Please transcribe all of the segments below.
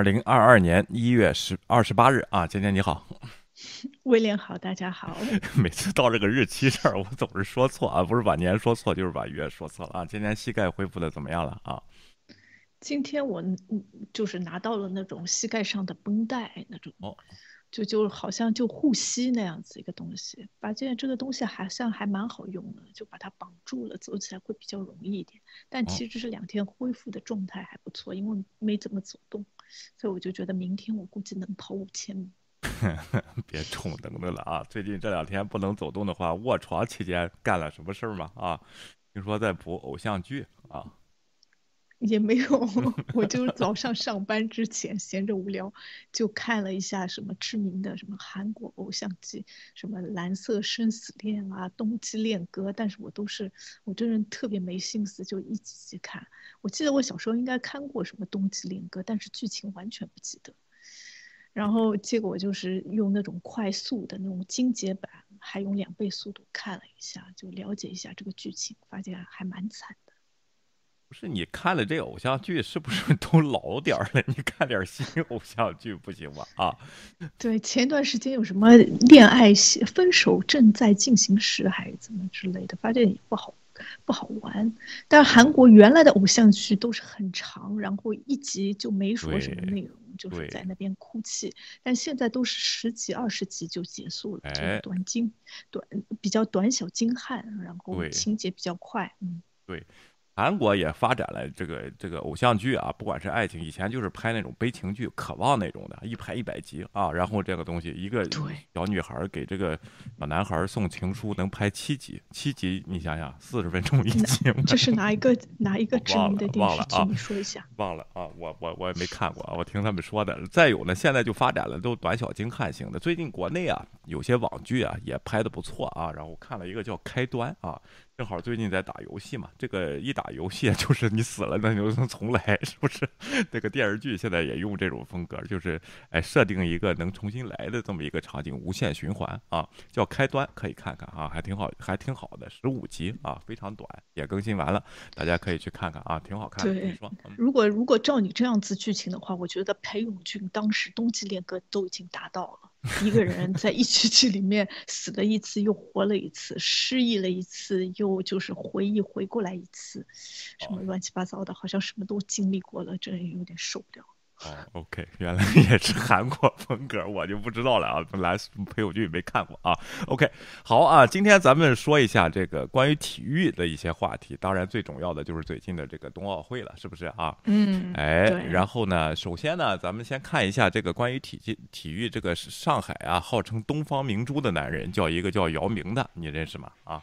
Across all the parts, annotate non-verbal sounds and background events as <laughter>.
二零二二年一月十二十八日啊，今天你好，<laughs> 威廉好，大家好。<laughs> 每次到这个日期这儿，我总是说错啊，不是把年说错，就是把月说错了啊。今天膝盖恢复的怎么样了啊？今天我就是拿到了那种膝盖上的绷带，那种哦。就就好像就护膝那样子一个东西，发现这个东西好像还蛮好用的，就把它绑住了，走起来会比较容易一点。但其实这两天恢复的状态还不错，因为没怎么走动，所以我就觉得明天我估计能跑五千米。<laughs> 别冲能的了啊！最近这两天不能走动的话，卧床期间干了什么事儿吗？啊，听说在补偶像剧啊。也没有，<laughs> 我就是早上上班之前闲着无聊，就看了一下什么知名的什么韩国偶像剧，什么《蓝色生死恋》啊，《冬季恋歌》，但是我都是我这人特别没心思，就一集集看。我记得我小时候应该看过什么《冬季恋歌》，但是剧情完全不记得。然后结果就是用那种快速的那种精简版，还用两倍速度看了一下，就了解一下这个剧情，发现还蛮惨的。不是你看了这偶像剧，是不是都老点儿了？你看点新偶像剧不行吗？啊，对，前段时间有什么恋爱分手正在进行时，还是怎么之类的，发现也不好，不好玩。但韩国原来的偶像剧都是很长，然后一集就没说什么内容，就是在那边哭泣。但现在都是十集、二十集就结束了，就短精短比较短小精悍，然后情节比较快。嗯，对。韩国也发展了这个这个偶像剧啊，不管是爱情，以前就是拍那种悲情剧、渴望那种的，一拍一百集啊。然后这个东西，一个小女孩给这个小男孩送情书，能拍七集，七集你想想，四十分钟一集。这是哪一个哪一个知名的电视剧？你说一下。忘了啊，我我我也没看过啊，我听他们说的。再有呢，现在就发展了都短小精悍型的。最近国内啊，有些网剧啊也拍的不错啊。然后看了一个叫《开端》啊。正好最近在打游戏嘛，这个一打游戏 <laughs> 就是你死了那就能重来，是不是？<laughs> 这个电视剧现在也用这种风格，就是哎设定一个能重新来的这么一个场景，无限循环啊，叫开端，可以看看啊，还挺好，还挺好的，十五集啊，非常短，也更新完了，大家可以去看看啊，挺好看。对，如果如果照你这样子剧情的话，我觉得裴勇俊当时冬季恋歌都已经达到了。一个人在一起去里面死了一次又活了一次，失忆了一次又就是回忆回过来一次，什么乱七八糟的，好像什么都经历过了，这有点受不了。哦，OK，原来也是韩国风格，我就不知道了啊。本来陪我剧没看过啊。OK，好啊，今天咱们说一下这个关于体育的一些话题。当然，最重要的就是最近的这个冬奥会了，是不是啊？嗯。哎，然后呢，首先呢，咱们先看一下这个关于体育体育这个上海啊，号称东方明珠的男人，叫一个叫姚明的，你认识吗？啊？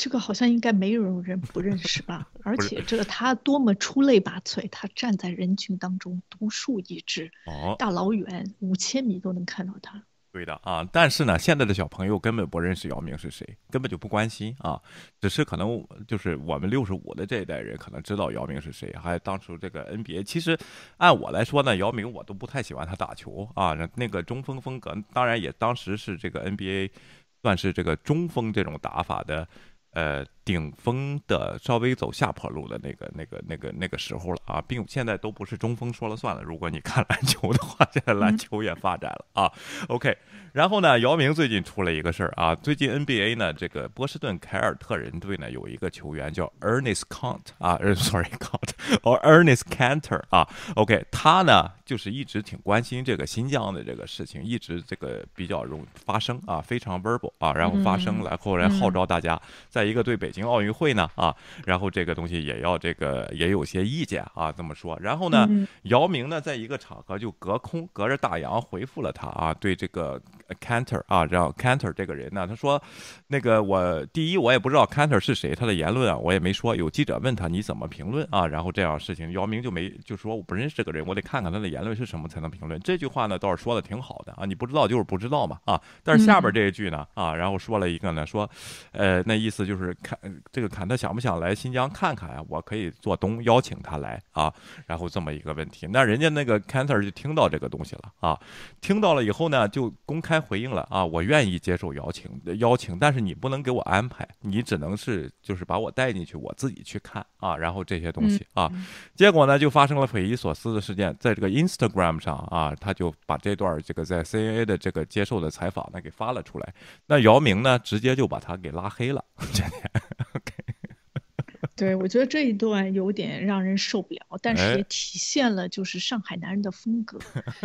这个好像应该没有人不认识吧？<laughs> 而且这个他多么出类拔萃，他站在人群当中独树一帜，哦，大老远五千米都能看到他。对的啊，但是呢，现在的小朋友根本不认识姚明是谁，根本就不关心啊，只是可能就是我们六十五的这一代人可能知道姚明是谁，还有当初这个 NBA。其实按我来说呢，姚明我都不太喜欢他打球啊，那个中锋风格，当然也当时是这个 NBA 算是这个中锋这种打法的。呃，顶峰的稍微走下坡路的那个、那个、那个、那个时候了啊，并现在都不是中锋说了算了。如果你看篮球的话，现在 <laughs> 篮球也发展了啊。OK，然后呢，姚明最近出了一个事儿啊，最近 NBA 呢，这个波士顿凯尔特人队呢有一个球员叫 Ernest Count 啊，呃，sorry Count，哦，Ernest Cantor 啊。OK，他呢就是一直挺关心这个新疆的这个事情，一直这个比较容发声啊，非常 verbal 啊，然后发声然后来号召大家在。一个对北京奥运会呢啊，然后这个东西也要这个也有些意见啊，这么说。然后呢，姚明呢在一个场合就隔空隔着大洋回复了他啊，对这个 Cantor 啊，然后 Cantor 这个人呢，他说，那个我第一我也不知道 Cantor 是谁，他的言论啊我也没说。有记者问他你怎么评论啊，然后这样事情，姚明就没就说我不认识这个人，我得看看他的言论是什么才能评论。这句话呢倒是说的挺好的啊，你不知道就是不知道嘛啊。但是下边这一句呢啊，然后说了一个呢说，呃，那意思。就是看这个坎特想不想来新疆看看啊？我可以做东邀请他来啊，然后这么一个问题。那人家那个坎特就听到这个东西了啊，听到了以后呢，就公开回应了啊，我愿意接受邀请邀请，但是你不能给我安排，你只能是就是把我带进去，我自己去看啊，然后这些东西啊，结果呢就发生了匪夷所思的事件，在这个 Instagram 上啊，他就把这段这个在 CNA 的这个接受的采访呢给发了出来，那姚明呢直接就把他给拉黑了。<laughs> 对，我觉得这一段有点让人受不了，但是也体现了就是上海男人的风格，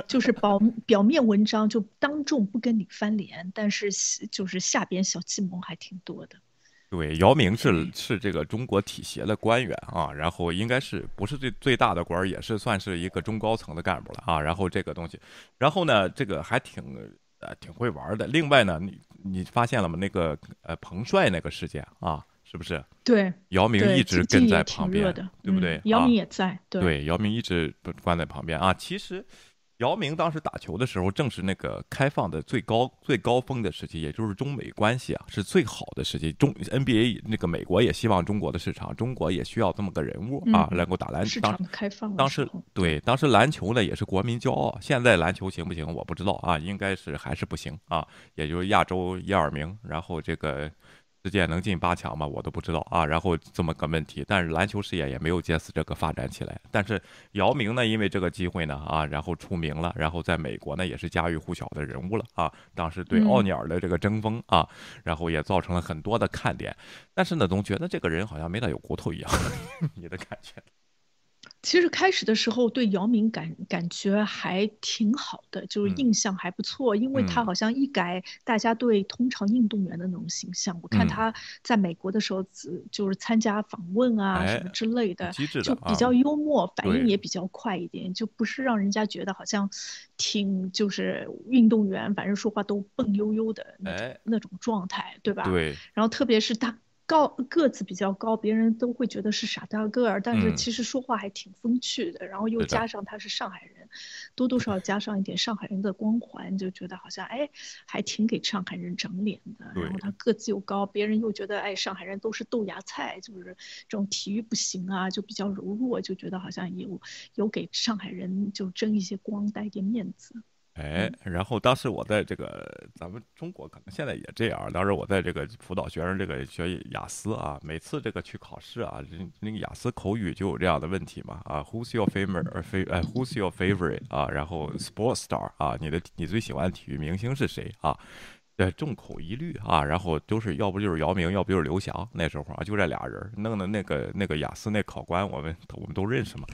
就是表 <laughs> 表面文章就当众不跟你翻脸，但是就是下边小计谋还挺多的。对，姚明是是这个中国体协的官员啊，然后应该是不是最最大的官，也是算是一个中高层的干部了啊。然后这个东西，然后呢，这个还挺呃挺会玩的。另外呢，你你发现了吗？那个呃彭帅那个事件啊。是不是？对，姚明一直跟在旁边，对不对？姚明也在，对，姚明一直关在旁边啊。其实，姚明当时打球的时候，正是那个开放的最高最高峰的时期，也就是中美关系啊是最好的时期。中 NBA 那个美国也希望中国的市场，中国也需要这么个人物啊，能够打篮球。市场开放，当时对，当时篮球呢也是国民骄傲。现在篮球行不行？我不知道啊，应该是还是不行啊，也就是亚洲一二名，然后这个。世界能进八强吗？我都不知道啊。然后这么个问题，但是篮球事业也没有借此这个发展起来。但是姚明呢，因为这个机会呢啊，然后出名了，然后在美国呢也是家喻户晓的人物了啊。当时对奥尼尔的这个争锋啊，然后也造成了很多的看点。但是呢，总觉得这个人好像没大有骨头一样，<laughs> 你的感觉？其实开始的时候对姚明感感觉还挺好的，就是印象还不错，因为他好像一改大家对通常运动员的那种形象。我看他在美国的时候，就是参加访问啊什么之类的，就比较幽默，反应也比较快一点，就不是让人家觉得好像挺就是运动员，反正说话都笨悠悠的那种那种状态，对吧？对。然后特别是他。高个子比较高，别人都会觉得是傻大个儿，但是其实说话还挺风趣的。然后又加上他是上海人，多多少少加上一点上海人的光环，就觉得好像哎，还挺给上海人长脸的。然后他个子又高，别人又觉得哎，上海人都是豆芽菜，就是这种体育不行啊，就比较柔弱，就觉得好像有有给上海人就争一些光，带点面子。哎，然后当时我在这个咱们中国可能现在也这样。当时我在这个辅导学生这个学雅思啊，每次这个去考试啊，那个雅思口语就有这样的问题嘛啊，Who's your favorite？呃，非哎，Who's your favorite？啊，然后 Sports star 啊，你的你最喜欢体育明星是谁啊？对，众口一律啊，然后都是要不就是姚明，要不就是刘翔。那时候啊，就这俩人弄的那个那个雅思那考官，我们我们都认识嘛。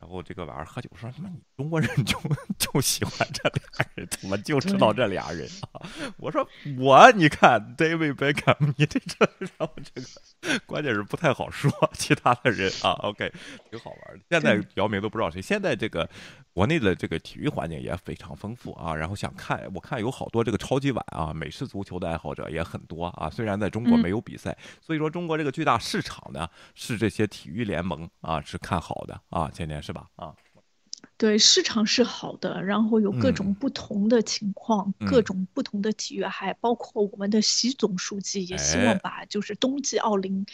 然后这个晚上喝酒说他妈？你中国人就 <laughs> 就喜欢这俩人，怎么就知道这俩人啊？<laughs> 我说我你看 David Beckham，你这这然后这个关键是不太好说 <laughs> 其他的人啊。OK，挺好玩的。现在姚明都不知道谁。现在这个国内的这个体育环境也非常丰富啊。然后想看，我看有好多这个超级碗啊，美式足球的爱好者也很多啊。虽然在中国没有比赛，所以说中国这个巨大市场呢，是这些体育联盟啊是看好的啊。前年。是吧？啊。对市场是好的，然后有各种不同的情况，各种不同的体育，还包括我们的习总书记也希望把就是冬季奥林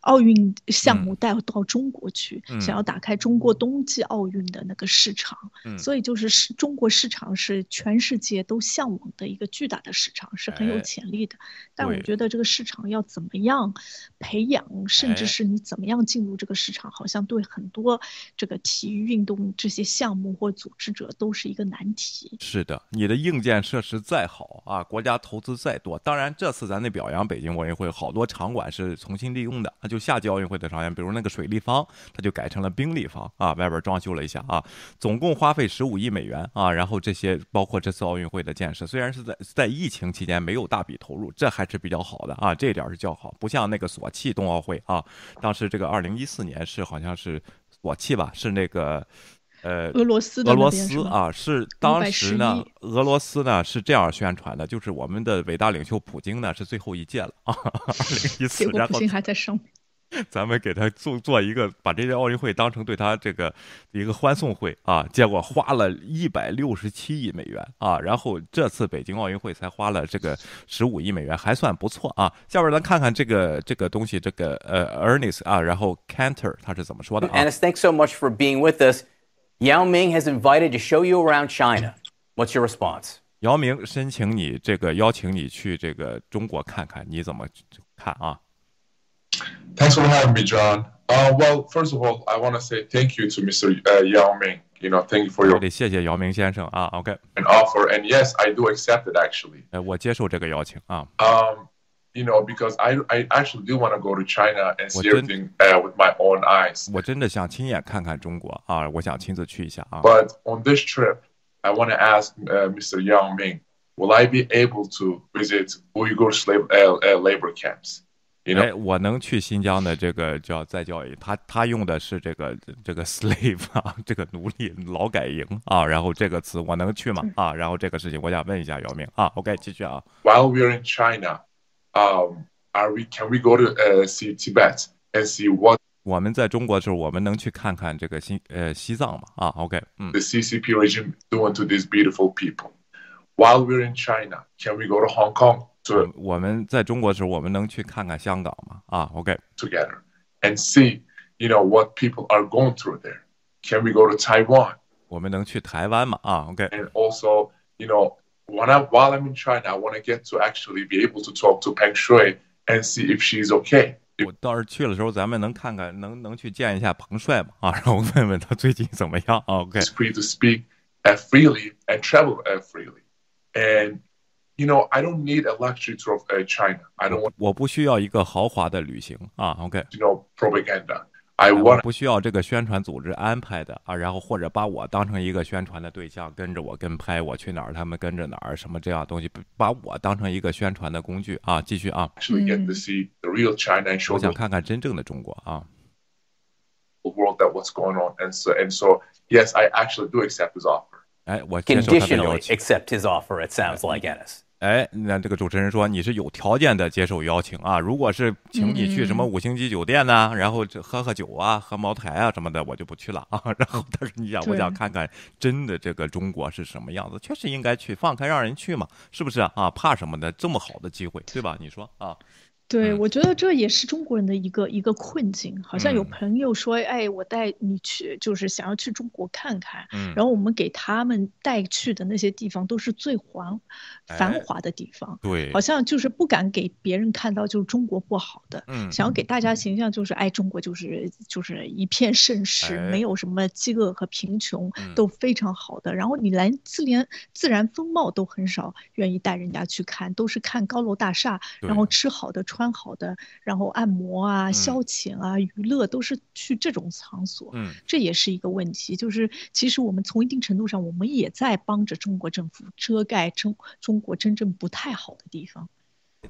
奥运项目带到中国去，想要打开中国冬季奥运的那个市场。所以就是是中国市场是全世界都向往的一个巨大的市场，是很有潜力的。但我觉得这个市场要怎么样培养，甚至是你怎么样进入这个市场，好像对很多这个体育运动这些项。项目或组织者都是一个难题。是的，你的硬件设施再好啊，国家投资再多，当然这次咱得表扬北京奥运会，好多场馆是重新利用的。那就夏季奥运会的场馆，比如那个水立方，它就改成了冰立方啊，外边装修了一下啊，总共花费十五亿美元啊。然后这些包括这次奥运会的建设，虽然是在在疫情期间没有大笔投入，这还是比较好的啊，这一点是较好，不像那个索契冬奥会啊，当时这个二零一四年是好像是索契吧，是那个。呃，俄罗斯俄罗斯啊，是当时呢，俄罗斯呢是这样宣传的，就是我们的伟大领袖普京呢是最后一届了啊，二零一四，然后普京还在生。<laughs> 咱们给他做做一个，把这届奥运会当成对他这个一个欢送会啊，结果花了一百六十七亿美元啊，然后这次北京奥运会才花了这个十五亿美元，还算不错啊。下边咱看看这个这个东西，这个呃 Ernest 啊，然后 Cantor 他是怎么说的啊 Anis, thanks so much for being with us. Yao Ming has invited to show you around China. What's your response? 姚明申请你这个邀请你去这个中国看看，你怎么看啊？ Thanks for having me, John. Uh, well, first of all, I want to say thank you to Mr. Uh, Yao Ming. You know, thank you for 我 your 得谢谢姚明先生啊。OK， offer. And yes, I do accept it actually. 呃，我接受这个邀请啊。 Um, you know, because I, I actually do want to go to China and see Well, everything uh, with my own eyes. 我真的想亲眼看看中国啊，我想亲自去一下啊。 But on this trip, I want to ask uh, Mr. Yao Ming, will I be able to visit Uyghur slave uh, uh, labor camps? You 哎， know, 我能去新疆的这个叫再教育，他他用的是这个这个 <laughs> slave 啊，这个奴隶劳改营啊，然后这个词我能去吗？啊，然后这个事情我想问一下姚明啊，OK，继续啊。 while we're in China, um, are we can we go to uh, see Tibet and see what 我们在中国的时候，我们能去看看这个新呃西藏吗？啊，OK，嗯， the CCP regime doing to these beautiful people? While we're in China, can we go to Hong Kong 我 to, 我们在中国的时候，我们能去看看香港吗？啊，OK， together and see, you know, what people are going through there? Can we go to Taiwan 我们能去台湾吗？啊，OK， and also, you know, when I while I'm in China, I want to get to actually be able to talk to Peng Shui and see if she's okay. <laughs> 我倒是去的时候，咱们能看看，能能去见一下彭帅吗？啊，然后问问他最近怎么样啊？OK， It's <laughs> free to speak uh, freely and travel uh, freely. And, you know, I don't need a luxury tour of uh, China. I don't want, 我不需要一个豪华的旅行啊，OK， you know, propaganda. I 我 want 不需要这个宣传组织安排的啊，然后或者把我当成一个宣传的对象，跟着我跟拍，我去哪儿他们跟着哪儿，什么这样东西，把我当成一个宣传的工具啊。继续啊，actually get to see the real China and show 我想看看真正的中国啊。world that what's going on. And so, and so, yes, I actually do accept his offer. 哎，我接受他的邀 Conditionally。accept his offer, it sounds like, Ennis. 哎，那这个主持人说你是有条件的接受邀请啊，如果是请你去什么五星级酒店呐、然后这喝喝酒啊、喝茅台啊什么的，我就不去了啊。<laughs> 然后他说你想，我想看看真的这个中国是什么样子，确实应该去，放开让人去嘛，是不是啊？啊怕什么的？这么好的机会，对吧？你说啊？对，嗯。我觉得这也是中国人的一个一个困境。好像有嗯。朋友说，哎，我带你去，就是想要去中国看看。嗯。然后我们给他们带去的那些地方都是最繁繁哎。华的地方，对。好，像就是不敢给别人看到就是中国不好的，嗯想要给大家形象就是，哎，中国就是就是一片盛世，哎。没有什么饥饿和贫穷嗯，都非常好的。然后你连自连自然风貌都很少愿意带人家去看，都是看高楼大厦，然后吃好的、穿好的，然后按摩啊、嗯消遣啊、娱乐都是去这种场所。嗯，这也是一个问题，就是其实我们从一定程度上，我们也在帮着中国政府遮盖中中国真正不太好的地方。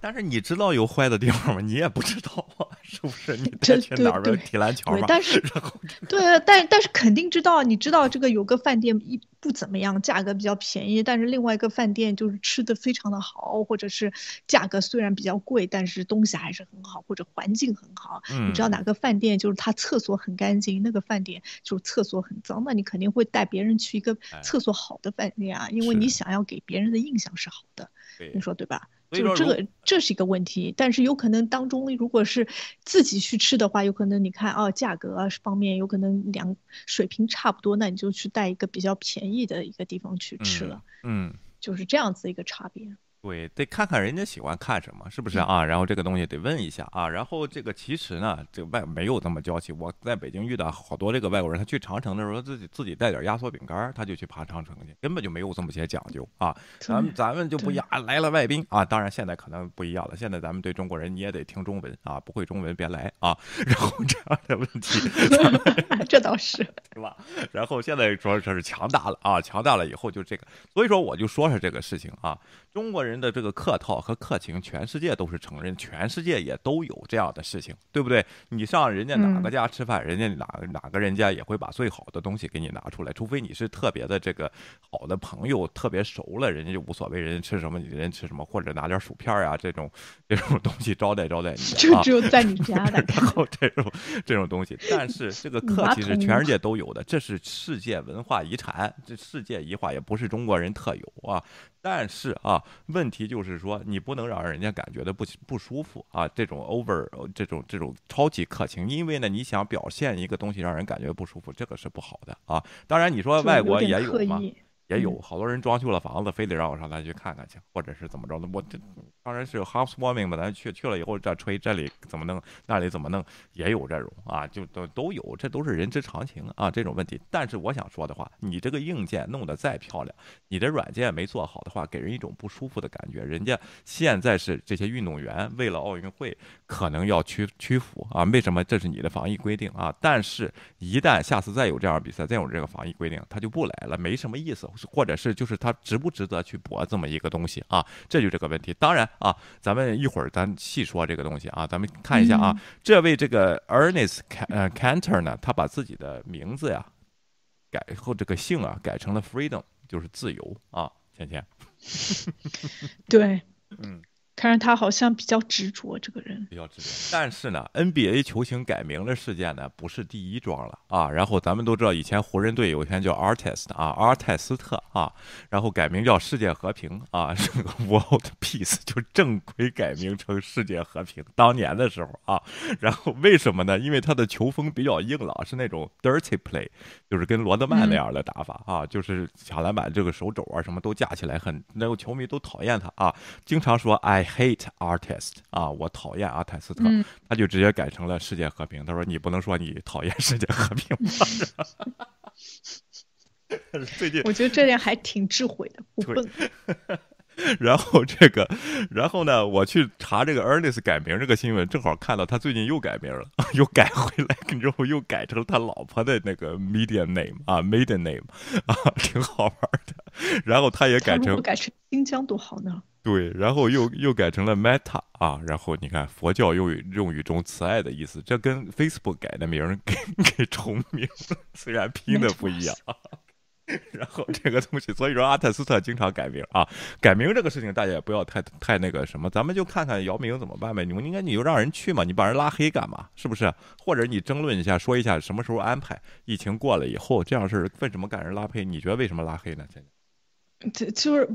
但是你知道有坏的地方吗？你也不知道啊，是不是？你这再去哪儿对对踢篮球对嘛？，但是然后对啊，但但是肯定知道，你知道这个有个饭店一不怎么样，价格比较便宜，但是另外一个饭店就是吃的非常的好，或者是价格虽然比较贵，但是东西还是很好，或者环境很好。你知道嗯哪个饭店就是它厕所很干净，那个饭店就是厕所很脏，那你肯定会带别人去一个哎厕所好的饭店啊，因为你想要给别人的印象是好的，你说对吧？就这个这是一个问题，但是有可能当中如果是自己去吃的话，有可能你看哦价格啊方面有可能两水平差不多，那你就去带一个比较便宜的一个地方去吃了，嗯。就是这样子一个差别。对，得看看人家喜欢看什么，是不是嗯啊？然后这个东西得问一下啊。然后这个其实呢，这个外没有这么娇气。我在北京遇到好多这个外国人，他去长城的时候，自己自己带点压缩饼干，他就去爬长城去，根本就没有这么些讲究啊。咱们咱们就不对一样，啊来了外宾啊。当然现在可能不一样了，现在咱们对中国人你也得听中文啊，不会中文别来啊。然后这样的问题，<laughs> 这倒是，<laughs> 是吧？然后现在说这是强大了啊，强大了以后就这个，所以说我就说说这个事情啊，中国人。人的这个客套和客情，全世界都是承认，全世界也都有这样的事情，对不对？你上人家哪个家吃饭，人家哪哪个人家也会把最好的东西给你拿出来，除非你是特别的这个好的朋友，特别熟了，人家就无所谓，人家吃什么你人吃什么，或者拿点薯片啊这种这种东西招待招待你，<laughs> 就只有在你家的。<laughs> 然后这种这种东西，但是 <laughs> 这个客气是全世界都有的，这是世界文化遗产，这世界遗化也不是中国人特有啊。但是啊，问题就是说，你不能让人家感觉的不不舒服啊。这种 over 这种这种超级客情，因为呢，你想表现一个东西让人感觉不舒服，这个是不好的啊。当然，你说外国也有吗？也有好多人装修了房子，非得让我上那去看看去，或者是怎么着的。我这当然是 housewarming 吧，咱去去了以后再吹这里怎么弄，那里怎么弄，也有这种啊，就都都有，这都是人之常情啊，这种问题。但是我想说的话，你这个硬件弄得再漂亮，你的软件没做好的话，给人一种不舒服的感觉。人家现在是这些运动员为了奥运会可能要屈屈服啊，为什么？这是你的防疫规定啊。但是，一旦下次再有这样比赛，再有这个防疫规定，他就不来了，没什么意思。或者是就是他值不值得去搏这么一个东西啊？这就这个问题。当然啊，咱们一会儿咱细说这个东西啊。咱们看一下啊，这位这个 Ernest 呃 Cantor 呢，他把自己的名字呀改后这个姓啊改成了 Freedom，就是自由啊。芊芊，对，嗯。看着他好像比较执着，这个人比较执着。但是呢，NBA 球星改名的事件呢，不是第一桩了啊。然后咱们都知道，以前湖人队有一天叫 Artist 啊，阿尔泰斯特啊，然后改名叫世界和平啊，<laughs> 这个 World Peace，就正规改名成世界和平。当年的时候啊，然后为什么呢？因为他的球风比较硬朗，是那种 Dirty Play，就是跟罗德曼那样的打法啊，就是抢篮板这个手肘啊什么都架起来，很那个球迷都讨厌他啊，经常说哎。Hate artist 啊，我讨厌阿泰斯特，他就直接改成了世界和平。他说：“你不能说你讨厌世界和平吧？”最近我觉得这点还挺智慧的，不笨。<laughs> 然后这个，然后呢，我去查这个 Ernest 改名这个新闻，正好看到他最近又改名了，<laughs> 又改回来，之后又改成他老婆的那个 Medium name 啊，Maiden name 啊，挺好玩的。然后他也改成改成新疆多好呢。对，然后又又改成了 Meta 啊，然后你看佛教用语用语中慈爱的意思，这跟 Facebook 改的名给 <laughs> 给重名，虽然拼的不一样。<laughs> 然后这个东西，所以说阿特斯特经常改名啊，改名这个事情大家也不要太太那个什么，咱们就看看姚明怎么办呗。你们应该你就让人去嘛，你把人拉黑干嘛？是不是？或者你争论一下，说一下什么时候安排？疫情过了以后，这样事为什么赶人拉黑？你觉得为什么拉黑呢？现在？这就是，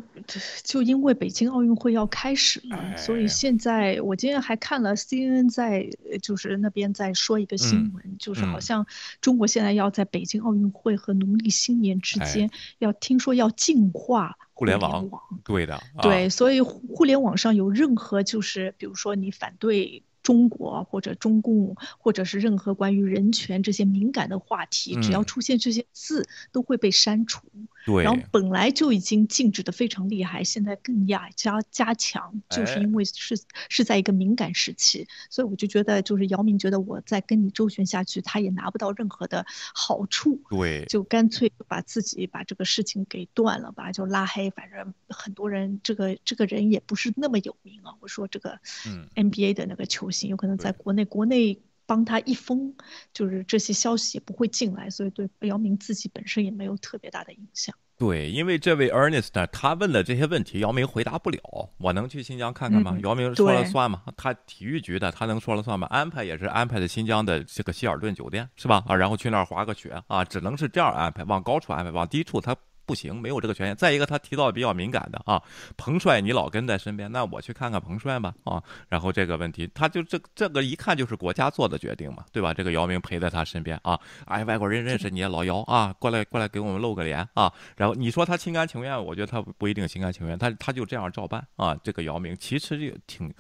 就因为北京奥运会要开始了，所以现在我今天还看了 CNN 在就是那边在说一个新闻，就是好像中国现在要在北京奥运会和农历新年之间要听说要净化互联网，对的，对，所以互联网上有任何就是比如说你反对。中国或者中共，或者是任何关于人权这些敏感的话题，只要出现这些字，都会被删除。对，然后本来就已经禁止的非常厉害，现在更加加加强，就是因为是是在一个敏感时期，所以我就觉得，就是姚明觉得我再跟你周旋下去，他也拿不到任何的好处。对，就干脆把自己把这个事情给断了吧，就拉黑。反正很多人，这个这个人也不是那么有名啊。我说这个，嗯，NBA 的那个球星。有可能在国内，国内帮他一封，就是这些消息也不会进来，所以对姚明自己本身也没有特别大的影响。对，因为这位 Ernest 呢，他问的这些问题，姚明回答不了。我能去新疆看看吗？姚明说了算吗？他体育局的，他能说了算吗？安排也是安排的新疆的这个希尔顿酒店，是吧？啊，然后去那儿滑个雪啊，只能是这样安排，往高处安排，往低处他。不行，没有这个权限。再一个，他提到比较敏感的啊，彭帅，你老跟在身边，那我去看看彭帅吧啊。然后这个问题，他就这这个一看就是国家做的决定嘛，对吧？这个姚明陪在他身边啊，哎，外国人认识你，老姚啊，过来过来给我们露个脸啊。然后你说他心甘情愿，我觉得他不一定心甘情愿，他他就这样照办啊。这个姚明其实也挺。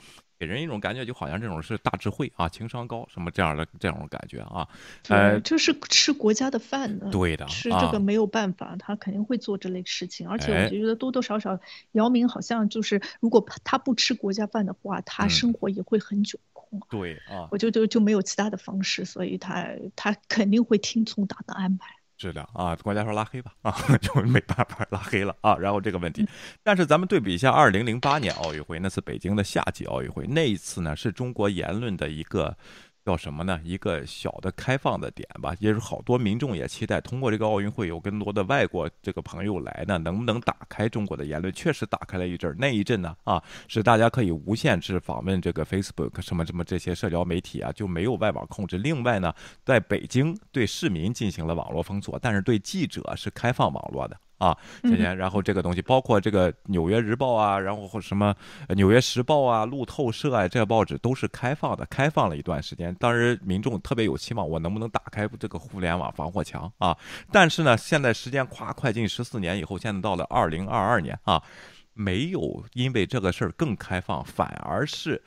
给人一种感觉，就好像这种是大智慧啊，情商高什么这样的这种感觉啊。呃，就是吃国家的饭的，对的，吃这个没有办法，他肯定会做这类事情。而且我觉得多多少少，姚明好像就是，如果他不吃国家饭的话，他生活也会很窘迫。对啊，我就就就没有其他的方式，所以他他肯定会听从党的安排。质量啊，国家说拉黑吧啊，<laughs> 就没办法拉黑了啊。然后这个问题，但是咱们对比一下二零零八年奥运会，那次北京的夏季奥运会，那一次呢是中国言论的一个。叫什么呢？一个小的开放的点吧，也是好多民众也期待通过这个奥运会有更多的外国这个朋友来呢，能不能打开中国的言论？确实打开了一阵儿那一阵呢啊，是大家可以无限制访问这个 Facebook 什么什么这些社交媒体啊，就没有外网控制。另外呢，在北京对市民进行了网络封锁，但是对记者是开放网络的。啊，先前，然后这个东西包括这个《纽约日报》啊，然后或什么《纽约时报》啊、路透社啊，这些报纸都是开放的，开放了一段时间。当时民众特别有期望，我能不能打开这个互联网防火墙啊？但是呢，现在时间跨快进十四年以后，现在到了二零二二年啊，没有因为这个事儿更开放，反而是。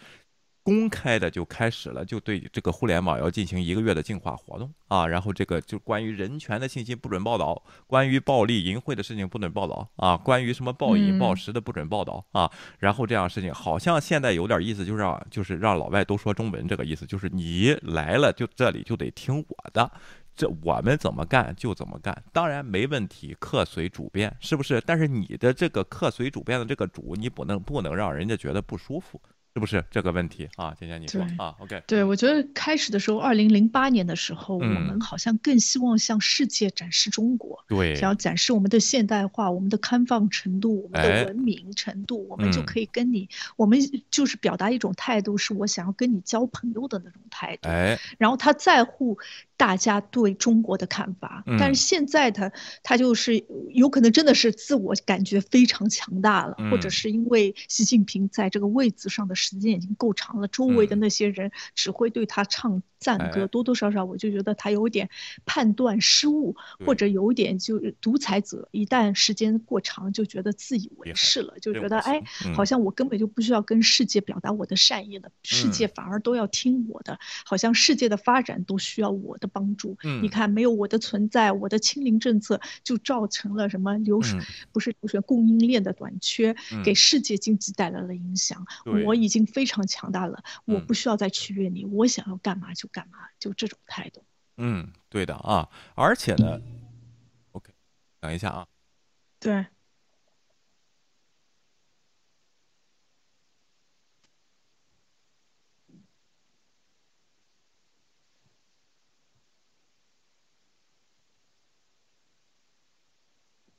公开的就开始了，就对这个互联网要进行一个月的净化活动啊，然后这个就关于人权的信息不准报道，关于暴力淫秽的事情不准报道啊，关于什么暴饮暴食的不准报道啊，然后这样事情好像现在有点意思，就让就是让老外都说中文这个意思，就是你来了就这里就得听我的，这我们怎么干就怎么干，当然没问题，客随主便是不是？但是你的这个客随主便的这个主，你不能不能让人家觉得不舒服。是不是这个问题啊？今天你说啊，OK，对我觉得开始的时候，二零零八年的时候，我们好像更希望向世界展示中国，对，想要展示我们的现代化、我们的开放程度、我们的文明程度，我们就可以跟你，我们就是表达一种态度，是我想要跟你交朋友的那种态度。哎，然后他在乎。大家对中国的看法，但是现在他他就是有可能真的是自我感觉非常强大了，或者是因为习近平在这个位子上的时间已经够长了，周围的那些人只会对他唱赞歌，多多少少我就觉得他有点判断失误，或者有点就是独裁者，一旦时间过长就觉得自以为是了，就觉得哎，好像我根本就不需要跟世界表达我的善意了，世界反而都要听我的，好像世界的发展都需要我的。帮助，你看，没有我的存在，我的清零政策就造成了什么流水，不是流水供应链的短缺，给世界经济带来了影响。我已经非常强大了，我不需要再取悦你，我想要干嘛就干嘛，就这种态度。嗯，对的啊，而且呢，OK，等一下啊，对。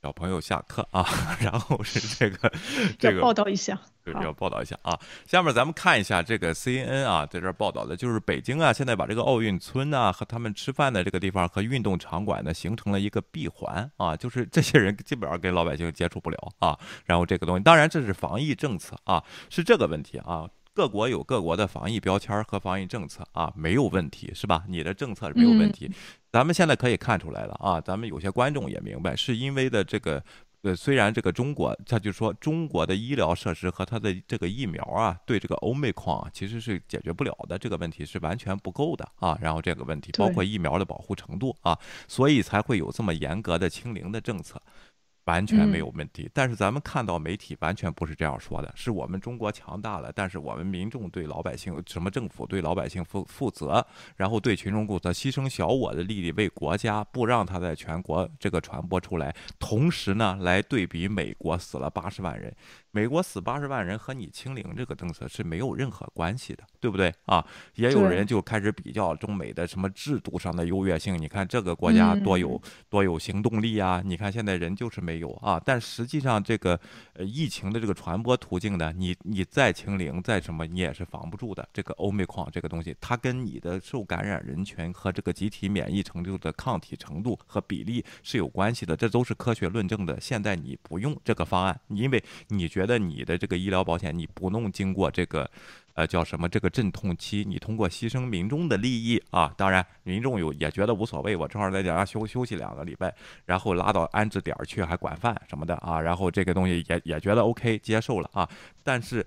小朋友下课啊，<laughs> 然后是这个 <laughs> 这个报道一下，要报道一下啊。下面咱们看一下这个 CNN 啊，在这儿报道的就是北京啊，现在把这个奥运村啊和他们吃饭的这个地方和运动场馆呢形成了一个闭环啊，就是这些人基本上跟老百姓接触不了啊。然后这个东西，当然这是防疫政策啊，是这个问题啊。各国有各国的防疫标签和防疫政策啊，没有问题是吧？你的政策是没有问题。咱们现在可以看出来了啊，咱们有些观众也明白，是因为的这个呃，虽然这个中国，他就说中国的医疗设施和它的这个疫苗啊，对这个欧美矿啊，其实是解决不了的，这个问题是完全不够的啊。然后这个问题包括疫苗的保护程度啊，所以才会有这么严格的清零的政策。完全没有问题，但是咱们看到媒体完全不是这样说的，是我们中国强大了，但是我们民众对老百姓，什么政府对老百姓负负责，然后对群众负责，牺牲小我的利益为国家，不让他在全国这个传播出来，同时呢，来对比美国死了八十万人。美国死八十万人和你清零这个政策是没有任何关系的，对不对啊？也有人就开始比较中美的什么制度上的优越性，你看这个国家多有多有行动力啊！你看现在人就是没有啊。但实际上这个呃疫情的这个传播途径呢，你你再清零再什么，你也是防不住的。这个欧美矿这个东西，它跟你的受感染人群和这个集体免疫程度的抗体程度和比例是有关系的，这都是科学论证的。现在你不用这个方案，因为你觉得你的这个医疗保险你不弄经过这个，呃，叫什么这个阵痛期，你通过牺牲民众的利益啊，当然民众有也觉得无所谓，我正好在家休休息两个礼拜，然后拉到安置点去还管饭什么的啊，然后这个东西也也觉得 OK 接受了啊，但是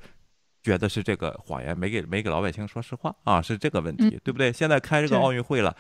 觉得是这个谎言，没给没给老百姓说实话啊，是这个问题，对不对？现在开这个奥运会了，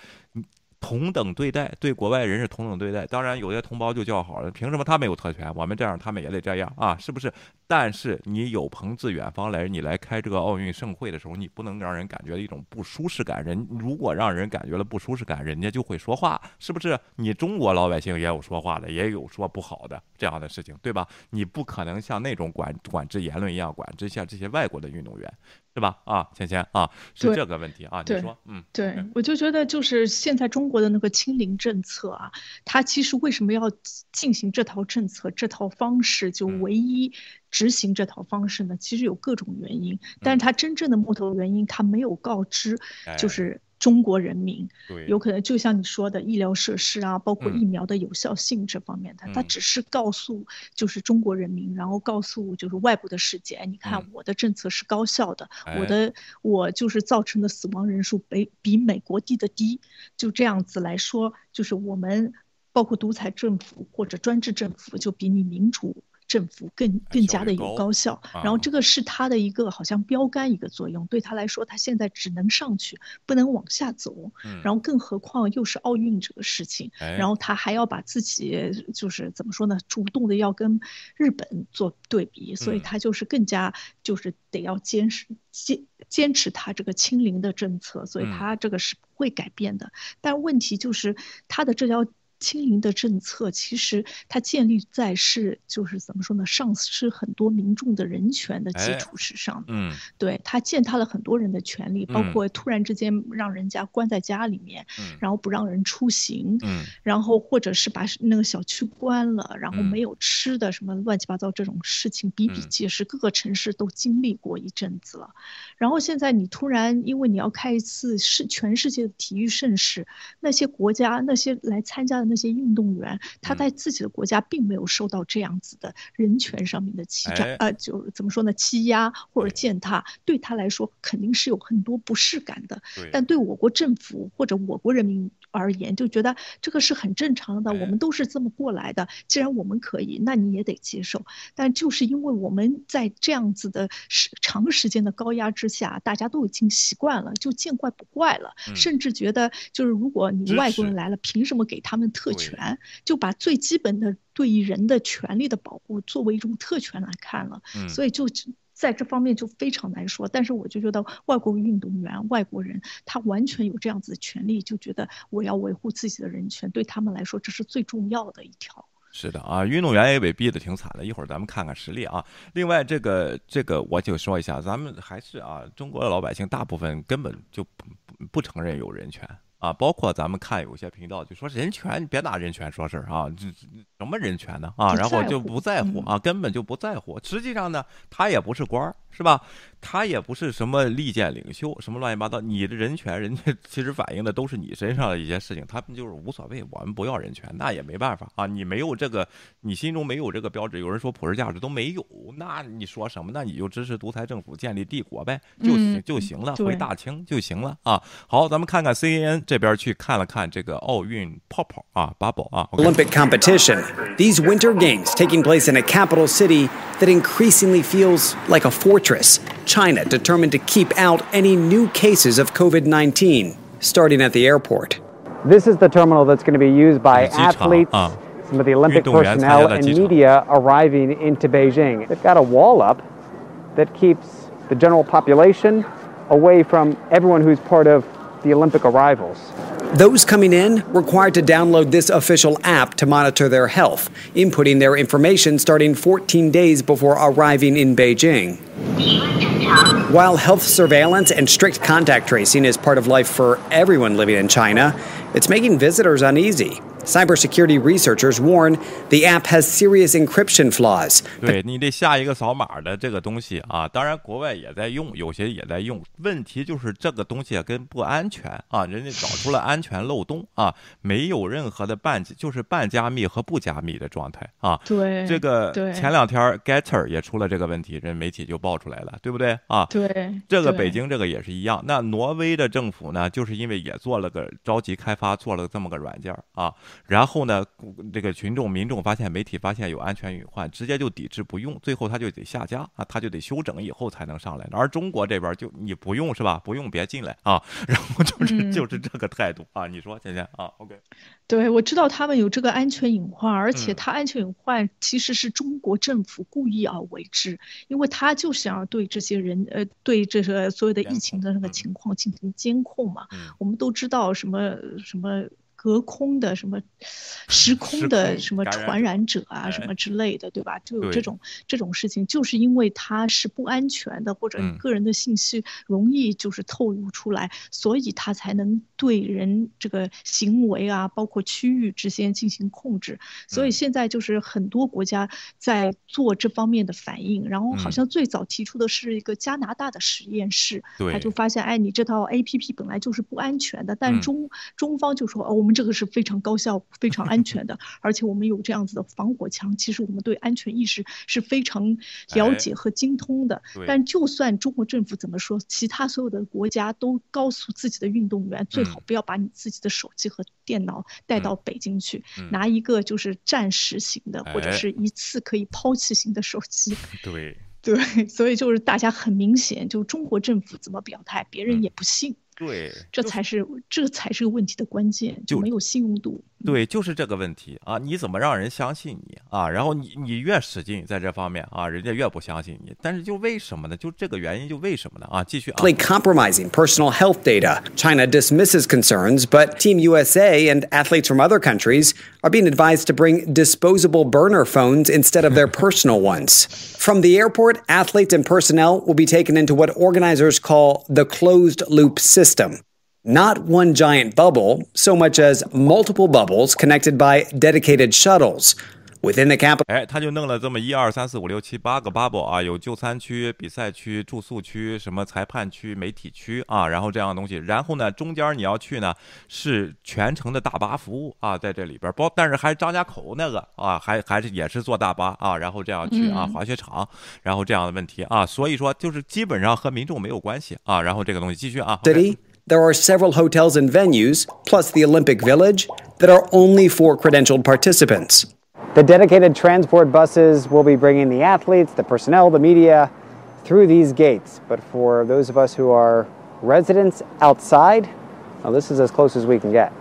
同等对待，对国外人是同等对待。当然，有些同胞就叫好了，凭什么他没有特权，我们这样他们也得这样啊？是不是？但是你有朋自远方来，你来开这个奥运盛会的时候，你不能让人感觉一种不舒适感。人如果让人感觉了不舒适感，人家就会说话，是不是？你中国老百姓也有说话的，也有说不好的这样的事情，对吧？你不可能像那种管管制言论一样管制像这些外国的运动员。是吧？啊，芊芊啊，是这个问题啊。你说，嗯，对，我就觉得就是现在中国的那个清零政策啊，它其实为什么要进行这套政策、这套方式，就唯一执行这套方式呢？其实有各种原因，但是它真正的木头原因，它没有告知，就是。中国人民有可能就像你说的医疗设施啊，包括疫苗的有效性这方面的，他只是告诉就是中国人民，然后告诉就是外部的世界，你看我的政策是高效的，我的我就是造成的死亡人数比比美国低的低，就这样子来说，就是我们包括独裁政府或者专制政府就比你民主。政府更更加的有高效，然后这个是他的一个好像标杆一个作用，对他来说，他现在只能上去，不能往下走。然后更何况又是奥运这个事情，然后他还要把自己就是怎么说呢，主动的要跟日本做对比，所以他就是更加就是得要坚持坚坚持他这个清零的政策，所以他这个是不会改变的。但问题就是他的这条。清零的政策其实它建立在是就是怎么说呢，丧失很多民众的人权的基础之上。嗯，对它践踏了很多人的权利，包括突然之间让人家关在家里面，然后不让人出行，嗯然后或者是把那个小区关了，然后没有吃的什么乱七八糟这种事情比比皆是，各个城市都经历过一阵子了。然后现在你突然因为你要开一次世全世界的体育盛事，那些国家那些来参加的。那些运动员，他在自己的国家并没有受到这样子的人权上面的欺诈，呃，就怎么说呢，欺压或者践踏，对他来说肯定是有很多不适感的。但对我国政府或者我国人民而言，就觉得这个是很正常的，我们都是这么过来的。既然我们可以，那你也得接受。但就是因为我们在这样子的时长时间的高压之下，大家都已经习惯了，就见怪不怪了，甚至觉得就是如果你外国人来了，凭什么给他们特？特权就把最基本的对于人的权利的保护作为一种特权来看了，所以就在这方面就非常难说。但是我就觉得外国运动员、外国人他完全有这样子的权利，就觉得我要维护自己的人权，对他们来说这是最重要的一条。是的啊，运动员也被逼得挺惨的。一会儿咱们看看实例啊。另外，这个这个我就说一下，咱们还是啊，中国的老百姓大部分根本就不不承认有人权。啊，包括咱们看有些频道就说人权，你别拿人权说事儿啊，这什么人权呢啊？然后就不在乎啊，根本就不在乎。实际上呢，他也不是官儿，是吧？他也不是什么利剑领袖，什么乱七八糟。你的人权，人家 <laughs> 其实反映的都是你身上的一些事情，他们就是无所谓。我们不要人权，那也没办法啊。你没有这个，你心中没有这个标志。有人说普世价值都没有，那你说什么？那你就支持独裁政府建立帝国呗，就行就行了，回大清就行了啊。好，咱们看看 C N N 这边去看了看这个奥运泡泡啊，bubble 啊。Olympic competition. These Winter Games taking place in a capital city that increasingly feels like a fortress. China determined to keep out any new cases of COVID 19, starting at the airport. This is the terminal that's going to be used by athletes, some of the Olympic personnel, and media arriving into Beijing. They've got a wall up that keeps the general population away from everyone who's part of the Olympic arrivals. Those coming in required to download this official app to monitor their health, inputting their information starting 14 days before arriving in Beijing. While health surveillance and strict contact tracing is part of life for everyone living in China, it's making visitors uneasy. Cybersecurity researchers warn the app has serious encryption flaws. 对你得下一个扫码的这个东西啊，当然国外也在用，有些也在用。问题就是这个东西跟不安全啊，人家找出了安全漏洞啊，没有任何的半就是半加密和不加密的状态啊。对，这个前两天 Getter 也出了这个问题，人媒体就爆出来了，对不对啊？对，这个北京这个也是一样。那挪威的政府呢，就是因为也做了个着急开发，做了这么个软件啊。然后呢，这个群众民众发现媒体发现有安全隐患，直接就抵制不用，最后他就得下架啊，他就得休整以后才能上来。而中国这边就你不用是吧？不用别进来啊，<laughs> 然后就是就是这个态度啊。你说姐姐啊？OK，对我知道他们有这个安全隐患，而且他安全隐患其实是中国政府故意而为之，因为他就想要对这些人呃对这个所有的疫情的那个情况进行监控嘛。我们都知道什么什么。隔空的什么，<laughs> 时空的什么传染者啊，什么之类的，对吧？就有这种这种事情，就是因为它是不安全的，或者你个人的信息容易就是透露出来，所以它才能对人这个行为啊，包括区域之间进行控制。所以现在就是很多国家在做这方面的反应，然后好像最早提出的是一个加拿大的实验室，他就发现，哎，你这套 A P P 本来就是不安全的，但中中方就说，哦，我们。这个是非常高效、非常安全的，<laughs> 而且我们有这样子的防火墙。其实我们对安全意识是非常了解和精通的。但就算中国政府怎么说，其他所有的国家都告诉自己的运动员，最好不要把你自己的手机和电脑带到北京去，拿一个就是暂时型的或者是一次可以抛弃型的手机。对 <laughs> 对，<laughs> 所以就是大家很明显，就中国政府怎么表态，别人也不信。对，这才是这才是个问题的关键，就没有信用度。对，就是这个问题啊！你怎么让人相信你啊？然后你你越使劲在这方面啊，人家越不相信你。但是就为什么呢？就这个原因，就为什么呢？啊，继续啊。Compromising personal health data. China dismisses concerns, but Team USA and athletes from other countries are being advised to bring disposable burner phones instead of their <laughs> personal ones. From the airport, athletes and personnel will be taken into what organizers call the closed loop system. Not one giant bubble, so much as multiple bubbles connected by dedicated shuttles. Within the capital，哎，他就弄了这么一二三四五六七八个 bubble 啊，有就餐区、比赛区、住宿区、什么裁判区、媒体区啊，然后这样的东西。然后呢，中间你要去呢，是全程的大巴服务啊，在这里边包，但是还张家口那个啊，还还是也是坐大巴啊，然后这样去啊，滑雪场，然后这样的问题啊，所以说就是基本上和民众没有关系啊。然后这个东西继续啊。City. there are several hotels and venues, plus the Olympic Village, that are only for credentialed participants. The dedicated transport buses will be bringing the athletes, the personnel, the media through these gates. But for those of us who are residents outside, well, this is as close as we can get.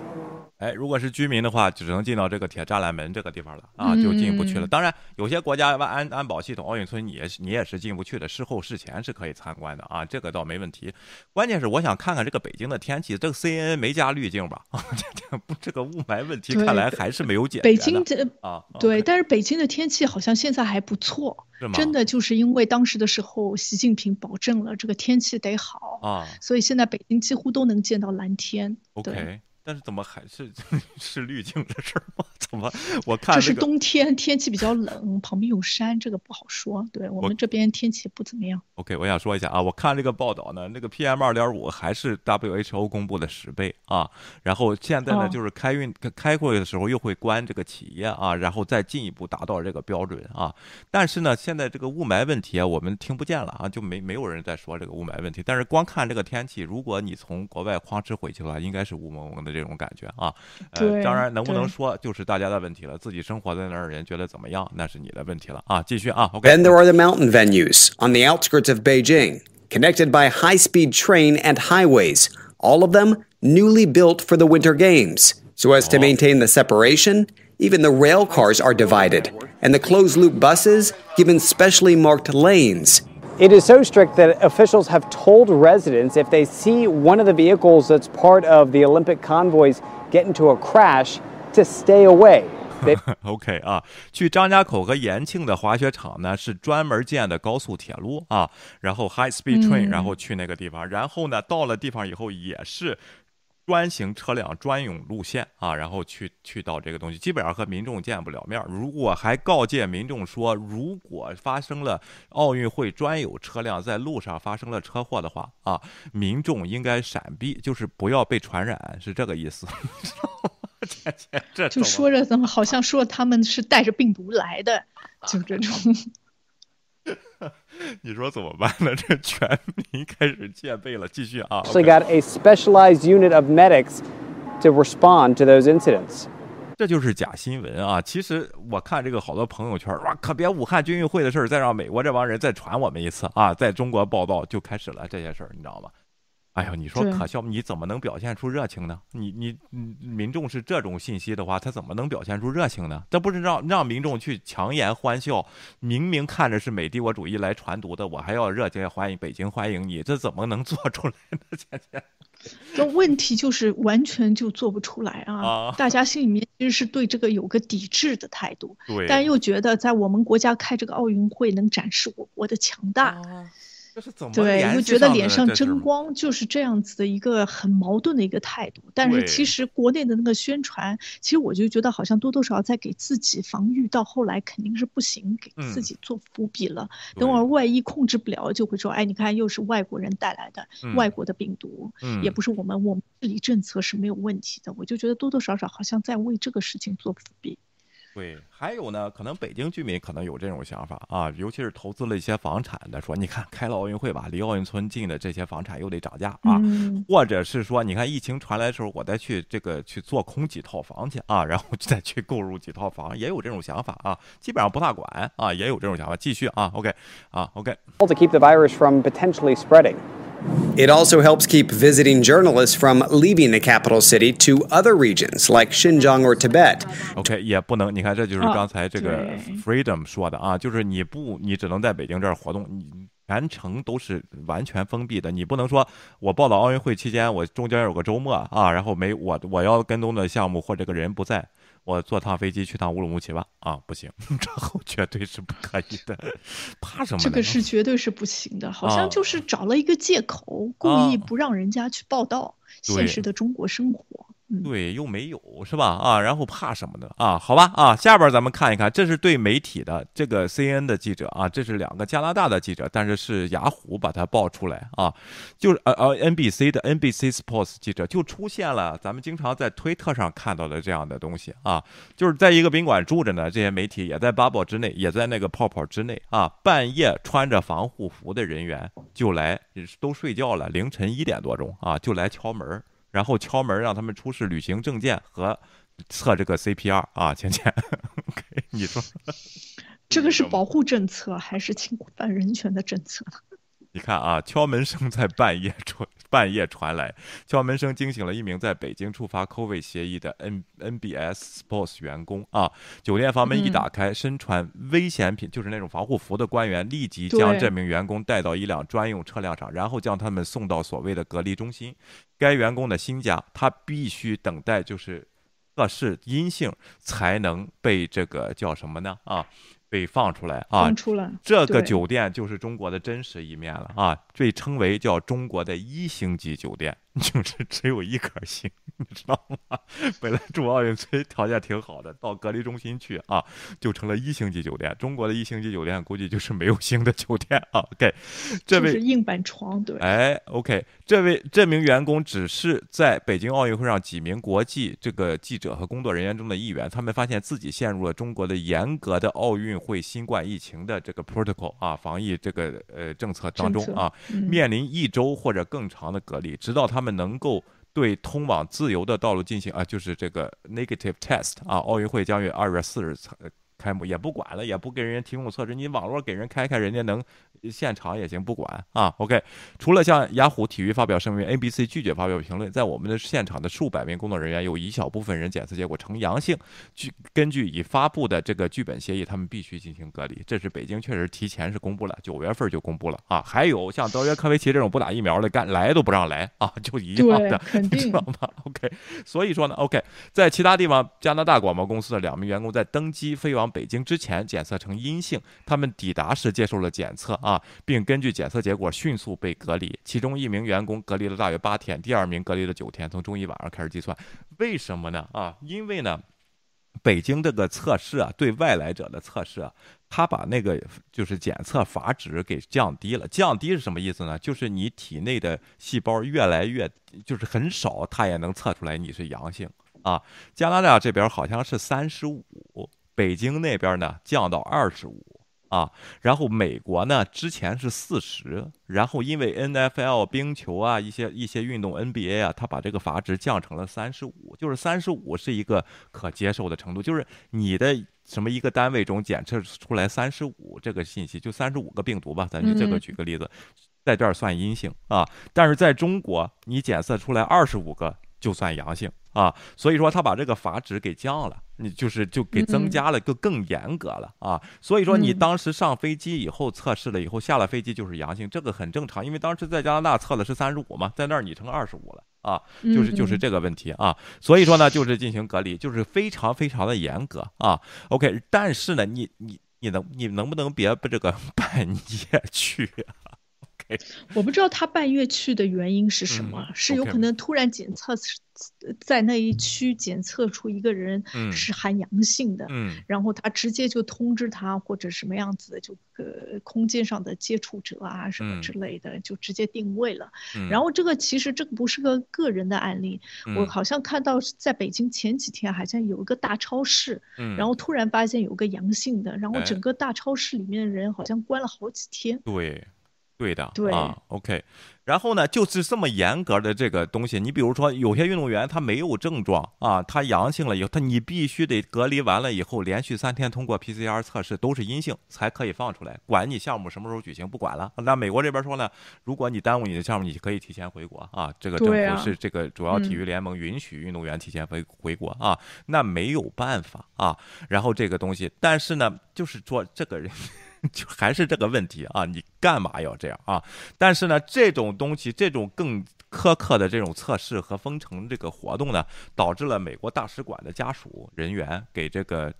哎，如果是居民的话，只能进到这个铁栅栏门这个地方了啊，就进不去了。当然，有些国家安安保系统，奥运村你也是你也是进不去的，事后事前是可以参观的啊，这个倒没问题。关键是我想看看这个北京的天气，这个 CNN 没加滤镜吧？<laughs> 这不，这个雾霾问题看来还是没有解决。北京这啊，对，但是北京的天气好像现在还不错，真的就是因为当时的时候，习近平保证了这个天气得好啊，所以现在北京几乎都能见到蓝天。OK。但是怎么还是 <laughs> 是滤镜的事儿吗？怎么 <laughs> 我看这是冬天，天气比较冷，旁边有山，这个不好说。对我们这边天气不怎么样。OK，我想说一下啊，我看这个报道呢，那个 PM 二点五还是 WHO 公布的十倍啊。然后现在呢，就是开运开会的时候又会关这个企业啊，然后再进一步达到这个标准啊。但是呢，现在这个雾霾问题啊，我们听不见了啊，就没没有人在说这个雾霾问题。但是光看这个天气，如果你从国外哐哧回去的话，应该是雾蒙蒙的这。这种感觉啊，呃，当然能不能说就是大家的问题了，自己生活在那儿人觉得怎么样，那是你的问题了啊。继续啊，OK。Then there are the mountain venues on the outskirts of Beijing, connected by high-speed train and highways, all of them newly built for the Winter Games, so as to maintain the separation. Even the rail cars are divided, and the closed loop buses given specially marked lanes. It is so strict that officials have told residents if they see one of the vehicles that's part of the Olympic convoys get into a crash to stay away. <laughs> OK 啊，去张家口和延庆的滑雪场呢是专门建的高速铁路啊，然后 high speed train，、嗯、然后去那个地方，然后呢到了地方以后也是 专行车辆专用路线啊，然后去去到这个东西，基本上和民众见不了面。如果还告诫民众说，如果发生了奥运会专有车辆在路上发生了车祸的话啊，民众应该闪避，就是不要被传染，是这个意思。<laughs> 这就说着怎么好像说他们是带着病毒来的，就这种。<laughs> <laughs> 你说怎么办呢？<laughs> 这全民开始戒备了。继续啊。So got a specialized unit of medics to respond to those incidents. 这就是假新闻啊！其实我看这个好多朋友圈，哇，可别武汉军运会的事儿再让美国这帮人再传我们一次啊，在中国报道就开始了这些事儿，你知道吗？哎呦，你说可笑？你怎么能表现出热情呢？你你民众是这种信息的话，他怎么能表现出热情呢？这不是让让民众去强颜欢笑？明明看着是美帝国主义来传毒的，我还要热情欢迎北京欢迎你，这怎么能做出来呢？姐姐，<laughs> 这问题就是完全就做不出来啊！大家心里面其实是对这个有个抵制的态度，对，但又觉得在我们国家开这个奥运会能展示我国的强大。这对？又觉得脸上争光，就是这样子的一个很矛盾的一个态度。但是其实国内的那个宣传，其实我就觉得好像多多少少在给自己防御，到后来肯定是不行，给自己做伏笔了。等会儿万一控制不了，就会说：“哎，你看又是外国人带来的外国的病毒，也不是我们我们治理政策是没有问题的。”我就觉得多多少少好像在为这个事情做伏笔。对，还有呢，可能北京居民可能有这种想法啊，尤其是投资了一些房产的，说你看开了奥运会吧，离奥运村近的这些房产又得涨价啊，或者是说，你看疫情传来的时候，我再去这个去做空几套房去啊，然后再去购入几套房，也有这种想法啊，基本上不大管啊，也有这种想法，继续啊，OK，啊，OK。To keep the virus from potentially spreading. It also helps keep visiting journalists from leaving the capital city to other regions like Xinjiang or Tibet. OK，也不能，你看，这就是刚才这个 Freedom 说的啊，就是你不，你只能在北京这儿活动，你全程都是完全封闭的，你不能说我报道奥运会期间，我中间有个周末啊，然后没我我要跟踪的项目或这个人不在。 我坐趟飞机去趟乌鲁木齐吧？啊，不行，<laughs> 这后绝对是不可以的。怕什么？这个是绝对是不行的，好像就是找了一个借口，故意不让人家去报道现实的中国生活。对，又没有是吧？啊，然后怕什么呢？啊，好吧，啊，下边咱们看一看，这是对媒体的这个 C N 的记者啊，这是两个加拿大的记者，但是是雅虎把它爆出来啊，就是呃呃 N B C 的 N B C Sports 记者就出现了，咱们经常在推特上看到的这样的东西啊，就是在一个宾馆住着呢，这些媒体也在 bubble 之内，也在那个泡泡之内啊，半夜穿着防护服的人员就来，都睡觉了，凌晨一点多钟啊，就来敲门。然后敲门让他们出示旅行证件和测这个 CPR 啊，倩倩，OK，你说 <laughs> 这个是保护政策还是侵犯人权的政策？<laughs> 你看啊，敲门声在半夜传半夜传来，敲门声惊醒了一名在北京触发 COVID 协议的 N NBS Sports 员工啊。酒店房门一打开，身穿危险品就是那种防护服的官员立即将这名员工带到一辆专用车辆上，然后将他们送到所谓的隔离中心。该员工的新家，他必须等待就是测试阴性才能被这个叫什么呢？啊？被放出来啊！放出来，这个酒店就是中国的真实一面了啊！被称为叫中国的一星级酒店。<laughs> 就是只有一颗星，<laughs> 你知道吗？本来住奥运村条件挺好的，到隔离中心去啊，就成了一星级酒店。中国的一星级酒店估计就是没有星的酒店啊。OK，这位硬板床对。哎，OK，这位这名员工只是在北京奥运会上几名国际这个记者和工作人员中的一员。他们发现自己陷入了中国的严格的奥运会新冠疫情的这个 protocol 啊，防疫这个呃政策当中啊，面临一周或者更长的隔离，直到他。们能够对通往自由的道路进行啊，就是这个 negative test 啊，奥运会将于二月四日开幕，也不管了，也不给人家提供测试，你网络给人开开，人家能。现场也行，不管啊。OK，除了向雅虎体育发表声明，ABC 拒绝发表评论。在我们的现场的数百名工作人员，有一小部分人检测结果呈阳性。据根据已发布的这个剧本协议，他们必须进行隔离。这是北京确实提前是公布了，九月份就公布了啊。还有像德约科维奇这种不打疫苗的，干来都不让来啊，就一样的，你知道吗？OK，所以说呢，OK，在其他地方，加拿大广播公司的两名员工在登机飞往北京之前检测呈阴性，他们抵达时接受了检测啊。啊，并根据检测结果迅速被隔离。其中一名员工隔离了大约八天，第二名隔离了九天，从周一晚上开始计算。为什么呢？啊，因为呢，北京这个测试啊，对外来者的测试啊，他把那个就是检测阀值给降低了。降低是什么意思呢？就是你体内的细胞越来越，就是很少，它也能测出来你是阳性啊。加拿大这边好像是三十五，北京那边呢降到二十五。啊，然后美国呢之前是四十，然后因为 N F L 冰球啊一些一些运动 N B A 啊，他把这个阀值降成了三十五，就是三十五是一个可接受的程度，就是你的什么一个单位中检测出来三十五这个信息，就三十五个病毒吧，咱就这个举个例子，在这儿算阴性啊，但是在中国你检测出来二十五个就算阳性。啊，所以说他把这个阀值给降了，你就是就给增加了，就更严格了啊。所以说你当时上飞机以后测试了以后，下了飞机就是阳性，这个很正常，因为当时在加拿大测的是三十五嘛，在那儿你成二十五了啊，就是就是这个问题啊。所以说呢，就是进行隔离，就是非常非常的严格啊。OK，但是呢，你你你能你能不能别不这个 <laughs> 半夜去？啊我不知道他半夜去的原因是什么，是有可能突然检测在那一区检测出一个人是含阳性的，然后他直接就通知他或者什么样子的，就呃空间上的接触者啊什么之类的，就直接定位了。然后这个其实这个不是个个人的案例，我好像看到在北京前几天好像有一个大超市，然后突然发现有个阳性的，然后整个大超市里面的人好像关了好几天。对。对的，对啊，OK，然后呢，就是这么严格的这个东西，你比如说有些运动员他没有症状啊，他阳性了以后，他你必须得隔离完了以后，连续三天通过 PCR 测试都是阴性才可以放出来，管你项目什么时候举行不管了。那美国这边说呢，如果你耽误你的项目，你可以提前回国啊，这个政府是这个主要体育联盟允许运动员提前回回国啊，那没有办法啊。然后这个东西，但是呢，就是说这个人。<laughs> 就还是这个问题啊，你干嘛要这样啊？但是呢，这种东西，这种更苛刻的这种测试和封城这个活动呢，导致了美国大使馆的家属人员给这个。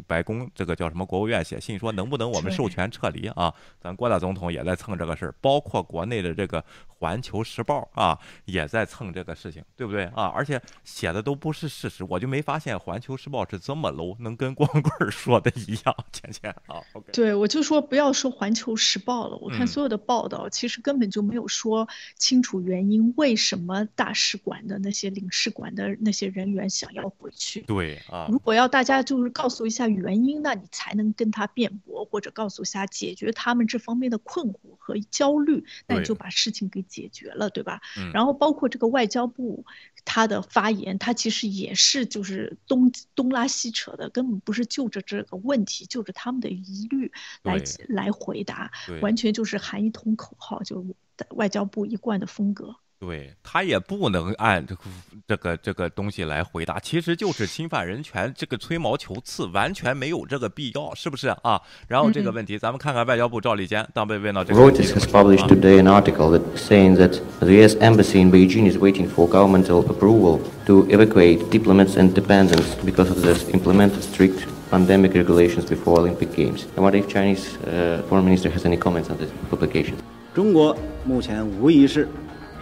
白宫这个叫什么？国务院写信说能不能我们授权撤离啊？咱郭大总统也在蹭这个事儿，包括国内的这个《环球时报》啊也在蹭这个事情，对不对啊？而且写的都不是事实，我就没发现《环球时报》是这么 low，能跟光棍说的一样，倩倩啊。对，我就说不要说《环球时报》了，我看所有的报道其实根本就没有说清楚原因，为什么大使馆的那些领事馆的那些人员想要回去？对啊，如果要大家就是告诉一下。原因，那你才能跟他辩驳，或者告诉下解决他们这方面的困惑和焦虑，那你就把事情给解决了，对吧？然后包括这个外交部他的发言，他其实也是就是东东拉西扯的，根本不是就着这个问题，就着他们的疑虑来来回答，完全就是喊一通口号，就是外交部一贯的风格。对他也不能按这个这个这个东西来回答，其实就是侵犯人权，这个吹毛求疵，完全没有这个必要，是不是啊？然后这个问题，咱们看看外交部赵立坚当被问到这个问题 Reuters has published today an article that saying that the U.S. embassy in Beijing is waiting for governmental approval to evacuate diplomats and dependents because of the implemented strict pandemic regulations before Olympic Games. And what if Chinese uh, foreign minister has any comments on this publication. 中国目前无疑是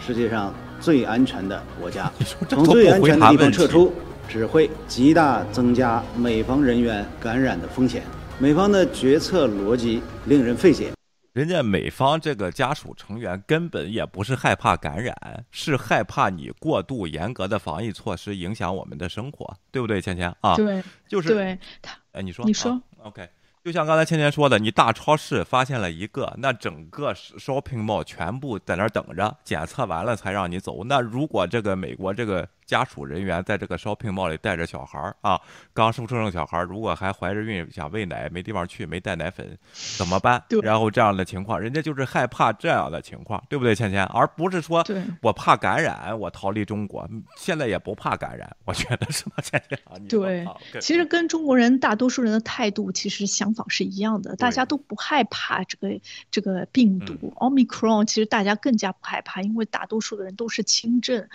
世界上最安全的国家，<laughs> 从最安全的地方撤出，只会极大增加美方人员感染的风险。美方的决策逻辑令人费解。人家美方这个家属成员根本也不是害怕感染，是害怕你过度严格的防疫措施影响我们的生活，对不对，芊芊啊？对，就是对他。哎，你说，你说，OK。就像刚才芊芊说的，你大超市发现了一个，那整个 shopping mall 全部在那儿等着检测完了才让你走。那如果这个美国这个。家属人员在这个 shopping mall 里带着小孩儿啊，刚生出生小孩儿，如果还怀着孕想喂奶，没地方去，没带奶粉，怎么办？然后这样的情况，人家就是害怕这样的情况，对不对，芊芊？而不是说我怕感染，我逃离中国，现在也不怕感染，我觉得是吧，芊芊？对，其实跟中国人大多数人的态度其实想法是一样的，大家都不害怕这个这个病毒 omicron，其实大家更加不害怕，因为大多数的人都是轻症，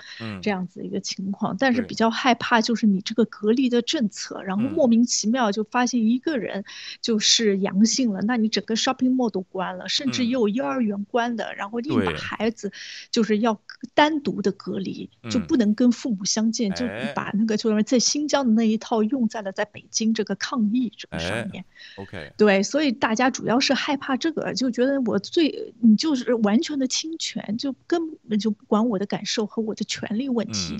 这样子一个情。情况，但是比较害怕就是你这个隔离的政策，然后莫名其妙就发现一个人就是阳性了，那你整个 shopping mall 都关了，甚至也有幼儿园关的，然后硬把孩子就是要单独的隔离，就不能跟父母相见，就把那个就是在新疆的那一套用在了在北京这个抗疫这个上面。OK，对，所以大家主要是害怕这个，就觉得我最你就是完全的侵权，就根本就不管我的感受和我的权利问题。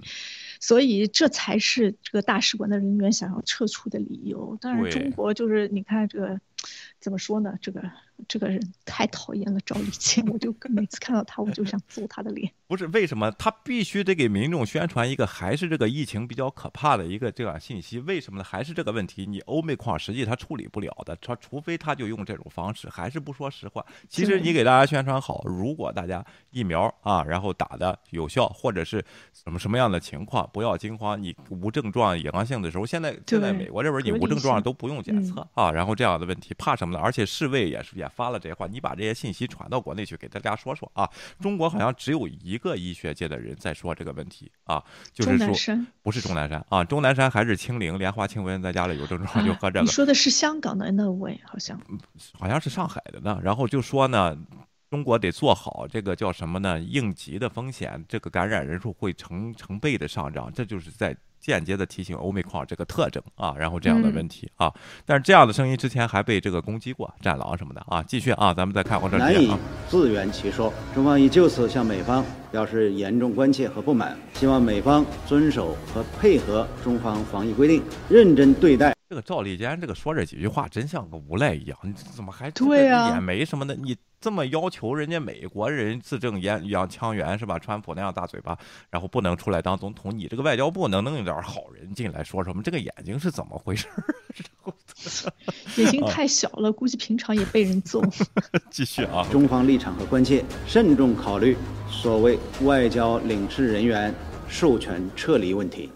所以这才是这个大使馆的人员想要撤出的理由。当然，中国就是你看这个怎么说呢？这个这个人太讨厌了，赵立坚，我就每次看到他，我就想揍他的脸。不是为什么他必须得给民众宣传一个还是这个疫情比较可怕的一个这样信息？为什么呢？还是这个问题，你欧美矿实际他处理不了的，他除非他就用这种方式，还是不说实话。其实你给大家宣传好，如果大家疫苗啊，然后打的有效，或者是什么什么样的情况，不要惊慌。你无症状阳性的时候，现在现在美国这边你无症状都不用检测啊，然后这样的问题怕什么呢？而且世卫也是也发了这些话，你把这些信息传到国内去，给大家说说啊。中国好像只有一个医学界的人在说这个问题啊，就是说不是钟南山啊，钟南山还是清零，莲花清瘟在家里有症状就喝这个。你说的是香港的那位好像，好像是上海的呢。然后就说呢，中国得做好这个叫什么呢？应急的风险，这个感染人数会成成倍的上涨，这就是在。间接的提醒欧美矿这个特征啊，然后这样的问题啊，但是这样的声音之前还被这个攻击过，战狼什么的啊，继续啊，咱们再看这难以自圆其说，中方已就此向美方表示严重关切和不满，希望美方遵守和配合中方防疫规定，认真对待。这个赵立坚这个说这几句话，真像个无赖一样，你怎么还对呀？也没什么的，你。这么要求人家美国人字正言扬腔圆是吧？川普那样大嘴巴，然后不能出来当总统，你这个外交部能弄点好人进来说什么？这个眼睛是怎么回事？<laughs> 眼睛太小了，估计平常也被人揍。<laughs> 继续啊，中方立场和关切，慎重考虑所谓外交领事人员授权撤离问题。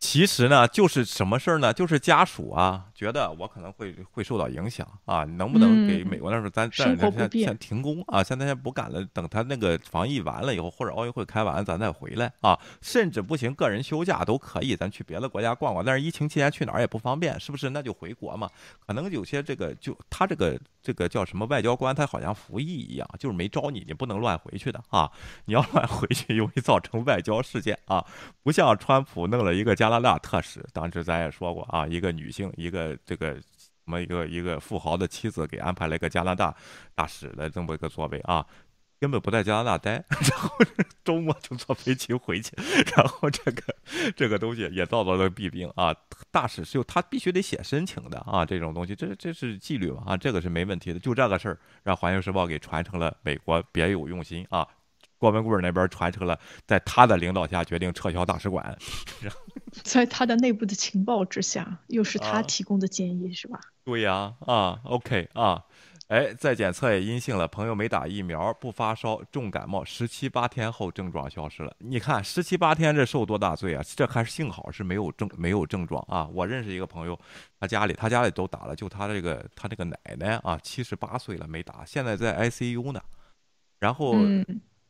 其实呢，就是什么事儿呢？就是家属啊，觉得我可能会会受到影响啊，能不能给美国那时候咱暂时先先停工啊？现在先不干了，等他那个防疫完了以后，或者奥运会开完，咱再回来啊。甚至不行，个人休假都可以，咱去别的国家逛逛。但是疫情期间去哪儿也不方便，是不是？那就回国嘛。可能有些这个就他这个这个叫什么外交官，他好像服役一样，就是没招你，你不能乱回去的啊。你要乱回去，容易造成外交事件啊。不像川普弄了一个。加拿大特使，当时咱也说过啊，一个女性，一个这个什么一个一个富豪的妻子，给安排了一个加拿大大使的这么一个座位啊，根本不在加拿大待，然后周末就坐飞机回去，然后这个这个东西也遭到了弊病啊。大使是有他必须得写申请的啊，这种东西，这这是纪律嘛啊，这个是没问题的。就这个事儿，让《环球时报》给传成了美国别有用心啊。郭文贵那边传承了，在他的领导下决定撤销大使馆，<laughs> 在他的内部的情报之下，又是他提供的建议，是吧？对呀，啊，OK 啊，哎，再检测也阴性了，朋友没打疫苗，不发烧，重感冒，十七八天后症状消失了。你看十七八天这受多大罪啊？这还是幸好是没有症没有症状啊。我认识一个朋友，他家里他家里都打了，就他这个他这个奶奶啊，七十八岁了没打，现在在 ICU 呢，然后。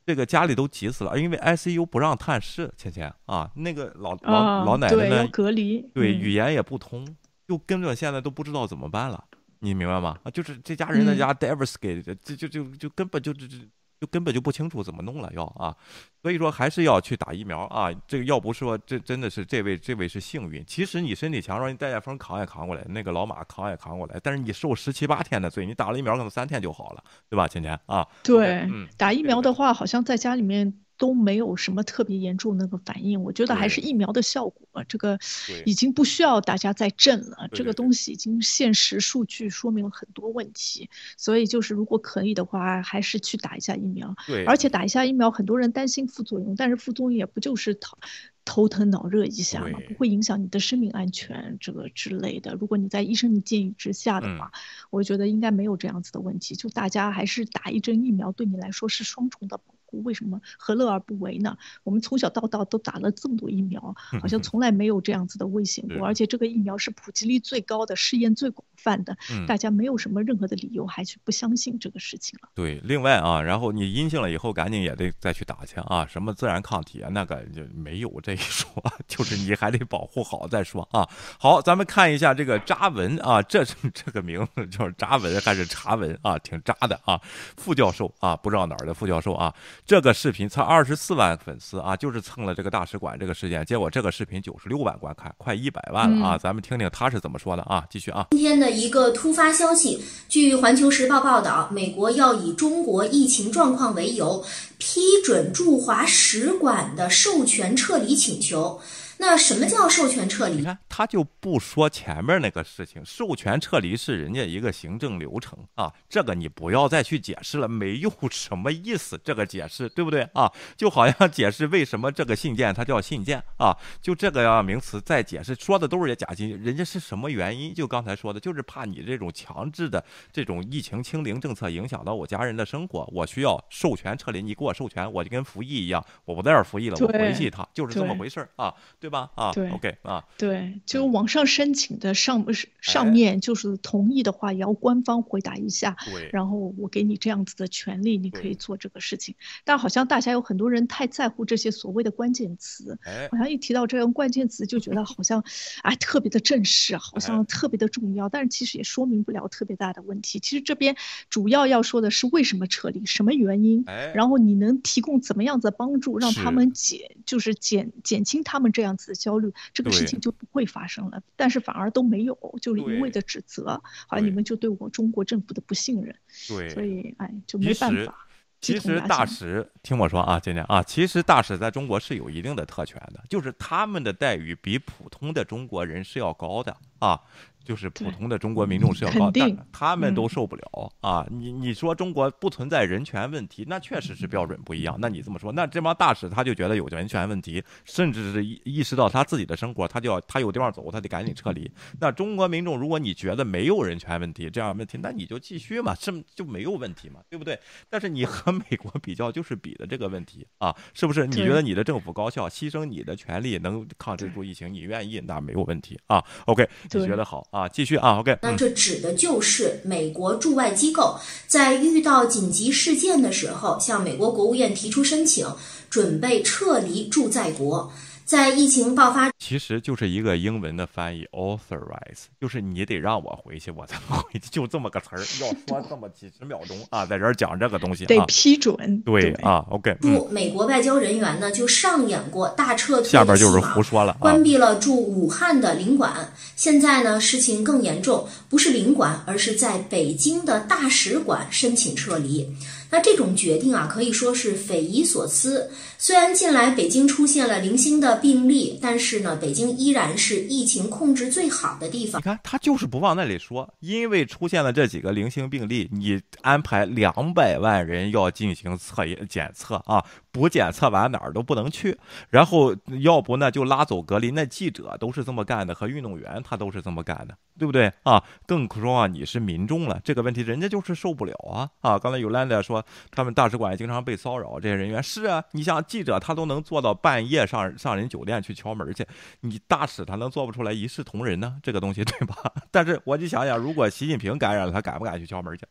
这个家里都急死了，因为 ICU 不让探视，芊芊啊，那个老老老奶奶呢，隔离，对，语言也不通，就跟着现在都不知道怎么办了，你明白吗？啊，就是这家人在家 d e v e r s k e 这就就就根本就这这。就根本就不清楚怎么弄了，要啊，所以说还是要去打疫苗啊。这个要不说这真的是这位这位是幸运。其实你身体强壮，你带点风扛也扛过来，那个老马扛也扛过来。但是你受十七八天的罪，你打了疫苗可能三天就好了，对吧，芊芊啊？对，打疫苗的话，好像在家里面。都没有什么特别严重那个反应，我觉得还是疫苗的效果，这个已经不需要大家再震了。这个东西已经现实数据说明了很多问题，所以就是如果可以的话，还是去打一下疫苗。对，而且打一下疫苗，很多人担心副作用，但是副作用也不就是头头疼脑热一下嘛，不会影响你的生命安全这个之类的。如果你在医生的建议之下的话，我觉得应该没有这样子的问题。就大家还是打一针疫苗，对你来说是双重的保。为什么何乐而不为呢？我们从小到大都打了这么多疫苗，好像从来没有这样子的危险过。而且这个疫苗是普及率最高的，试验最广泛的，大家没有什么任何的理由还去不相信这个事情了。对，另外啊，然后你阴性了以后，赶紧也得再去打去啊，什么自然抗体啊，那个就没有这一说，<laughs> 就是你还得保护好再说啊。好，咱们看一下这个扎文啊，这 <laughs> 这个名字叫扎文还是查文啊？挺扎的啊，副教授啊，不知道哪儿的副教授啊。这个视频才二十四万粉丝啊，就是蹭了这个大使馆这个事件，结果这个视频九十六万观看，快一百万了啊！咱们听听他是怎么说的啊？继续啊！今天的一个突发消息，据《环球时报》报道，美国要以中国疫情状况为由，批准驻华使馆的授权撤离请求。那什么叫授权撤离？你看，他就不说前面那个事情，授权撤离是人家一个行政流程啊，这个你不要再去解释了，没有什么意思，这个解释对不对啊？就好像解释为什么这个信件它叫信件啊，就这个样名词再解释，说的都是些假信，人家是什么原因？就刚才说的，就是怕你这种强制的这种疫情清零政策影响到我家人的生活，我需要授权撤离，你给我授权，我就跟服役一样，我不在这儿服役了，我回去一趟，就是这么回事儿啊，对吧？啊，对，OK。啊，对，就网上申请的上上面就是同意的话，也要官方回答一下。对，然后我给你这样子的权利，你可以做这个事情。但好像大家有很多人太在乎这些所谓的关键词，好像一提到这样关键词就觉得好像 <laughs> 哎特别的正式，好像特别的重要。但是其实也说明不了特别大的问题。其实这边主要要说的是为什么撤离，什么原因，然后你能提供怎么样子的帮助，让他们减就是减减轻他们这样子的焦虑。这个事情就不会发生了，但是反而都没有，就是一味的指责，好像你们就对我中国政府的不信任，对，所以哎就没办法。其实大使听我说啊，今天啊，其实大使在中国是有一定的特权的，就是他们的待遇比普通的中国人是要高的啊。就是普通的中国民众是要高，但他们都受不了啊！你你说中国不存在人权问题，那确实是标准不一样。那你这么说，那这帮大使他就觉得有人权问题，甚至是意意识到他自己的生活，他就要他有地方走，他得赶紧撤离。那中国民众，如果你觉得没有人权问题这样问题，那你就继续嘛，是就没有问题嘛，对不对？但是你和美国比较，就是比的这个问题啊，是不是？你觉得你的政府高效，牺牲你的权利能抗制住疫情，你愿意，那没有问题啊。OK，你觉得好啊？啊，继续啊，OK。那这指的就是美国驻外机构在遇到紧急事件的时候，向美国国务院提出申请，准备撤离驻在国。在疫情爆发，其实就是一个英文的翻译，authorize，就是你得让我回去，我才回去，就这么个词儿，<laughs> 要说这么几十秒钟啊，在这儿讲这个东西，得批准，对啊，OK。驻美国外交人员呢，就上演过大撤退，下边就是胡说了，关闭了驻武汉的领馆。现在呢，事情更严重，不是领馆，而是在北京的大使馆申请撤离。那这种决定啊，可以说是匪夷所思。虽然近来北京出现了零星的病例，但是呢，北京依然是疫情控制最好的地方。你看，他就是不往那里说，因为出现了这几个零星病例，你安排两百万人要进行测验检测啊。不检测完哪儿都不能去，然后要不呢就拉走隔离。那记者都是这么干的，和运动员他都是这么干的，对不对啊？更说啊，你是民众了，这个问题人家就是受不了啊啊！刚才有兰德说他们大使馆经常被骚扰，这些人员是啊，你像记者他都能做到半夜上上人酒店去敲门去，你大使他能做不出来一视同仁呢？这个东西对吧？<laughs> 但是我就想想，如果习近平感染了，他敢不敢去敲门去？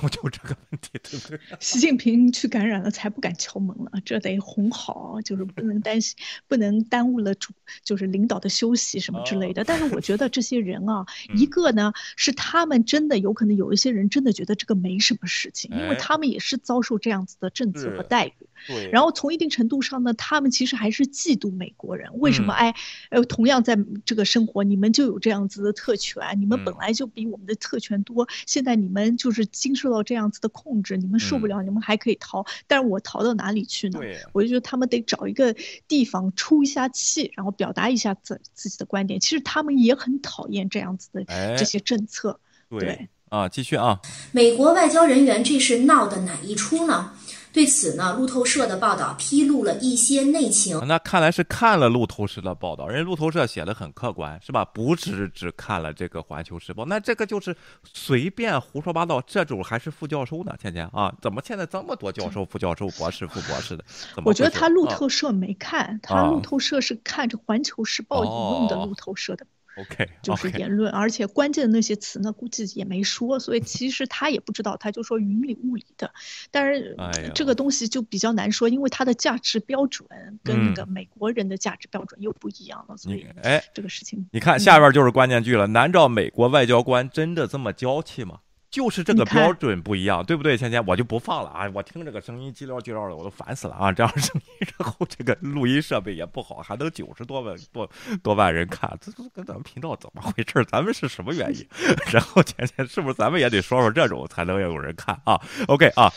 不就这个问题，对不对？<laughs> 习近平去感染了，才不敢敲门了。这得哄好，就是不能担心，不能耽误了主，就是领导的休息什么之类的。但是我觉得这些人啊，<laughs> 一个呢是他们真的有可能有一些人真的觉得这个没什么事情，因为他们也是遭受这样子的政策和待遇。对。然后从一定程度上呢，他们其实还是嫉妒美国人。为什么？哎，呃，同样在这个生活，你们就有这样子的特权，你们本来就比我们的特权多。现在你们就是经受到这样子的控制，你们受不了，你们还可以逃，但是我逃到哪里去呢？我就觉得他们得找一个地方出一下气，然后表达一下自自己的观点。其实他们也很讨厌这样子的这些政策。对啊，继续啊。美国外交人员这是闹的哪一出呢？对此呢，路透社的报道披露了一些内情。那看来是看了路透社的报道，人家路透社写的很客观，是吧？不只只看了这个《环球时报》，那这个就是随便胡说八道。这种还是副教授呢，倩倩啊？怎么现在这么多教授、副教授、博士、副博士的？我觉得他路透社没看，他路透社是看着《环球时报》引用的路透社的。OK，就是言论，而且关键的那些词呢，估计也没说，所以其实他也不知道，他就说云里雾里的。但是这个东西就比较难说，因为它的价值标准跟那个美国人的价值标准又不一样了，所以哎，这个事情，你看下边就是关键句了，难道美国外交官真的这么娇气吗？就是这个标准不一样，对不对？芊芊，我就不放了啊！我听这个声音叽撩叽撩的，我都烦死了啊！这样声音，<laughs> 然后这个录音设备也不好，还能九十多万多多万人看，这这跟咱们频道怎么回事？咱们是什么原因？<laughs> 然后芊芊，是不是咱们也得说说这种才能有人看啊？OK 啊，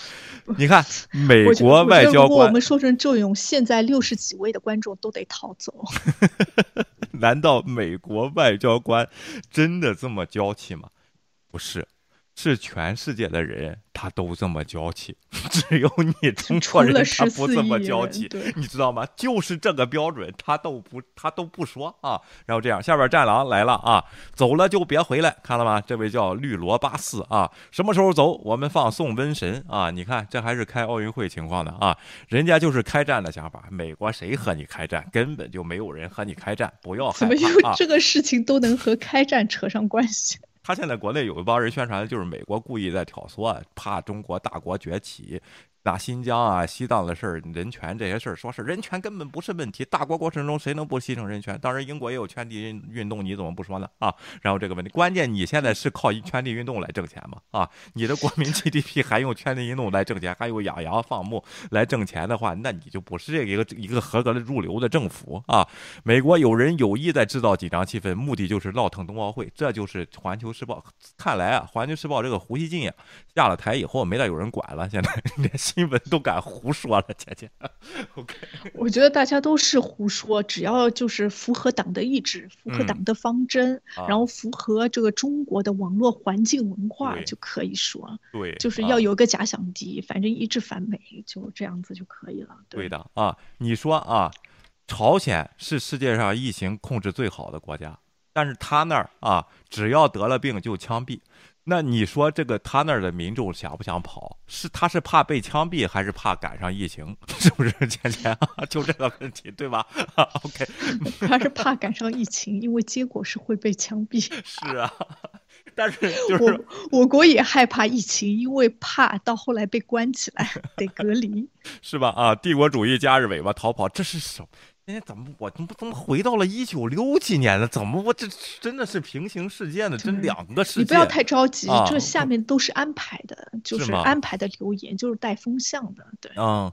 你看美国外交官，我们说成这种，现在六十几位的观众都得逃走。<laughs> 难道美国外交官真的这么娇气吗？不是。是全世界的人，他都这么娇气，<laughs> 只有你 <laughs> 中国人他不这么娇气，你知道吗？就是这个标准，他都不他都不说啊。然后这样，下边战狼来了啊，走了就别回来，看了吗？这位叫绿罗八四啊，什么时候走？我们放送瘟神啊！你看，这还是开奥运会情况的啊，人家就是开战的想法。美国谁和你开战？根本就没有人和你开战，不要害怕啊！怎么又这个事情都能和开战扯上关系？他现在国内有一帮人宣传就是美国故意在挑唆，怕中国大国崛起。拿新疆啊、西藏的事儿、人权这些事儿，说是人权根本不是问题。大国过程中谁能不牺牲人权？当然，英国也有圈地运运动，你怎么不说呢？啊，然后这个问题，关键你现在是靠圈地运动来挣钱吗？啊，你的国民 <laughs> GDP 还用圈地运动来挣钱，还有养羊放牧来挣钱的话，那你就不是这个一个一个合格的入流的政府啊！美国有人有意在制造紧张气氛，目的就是闹腾冬奥会，这就是《环球时报》。看来啊，《环球时报》这个胡锡进呀下了台以后，没再有人管了，现在。<laughs> 新闻都敢胡说了，姐姐。<laughs> OK，我觉得大家都是胡说，只要就是符合党的意志，符合党的方针，然后符合这个中国的网络环境文化就可以说。对，就是要有个假想敌，反正一致反美，就这样子就可以了。对的啊，你说啊，朝鲜是世界上疫情控制最好的国家，但是他那儿啊，只要得了病就枪毙。那你说这个他那儿的民众想不想跑？是他是怕被枪毙，还是怕赶上疫情？<laughs> 是不是钱钱？<laughs> 就这个问题，对吧？<laughs> OK，他是怕赶上疫情，因为结果是会被枪毙。是啊，但是就是我国也害怕疫情，因为怕到后来被关起来得隔离，是吧？啊，帝国主义夹着尾巴逃跑，这是什？哎，怎么我怎么怎么回到了一九六几年呢？怎么我这真的是平行世界呢？真两个世界。你不要太着急，这下面都是安排的，就是安排的留言，就是带风向的。对，嗯，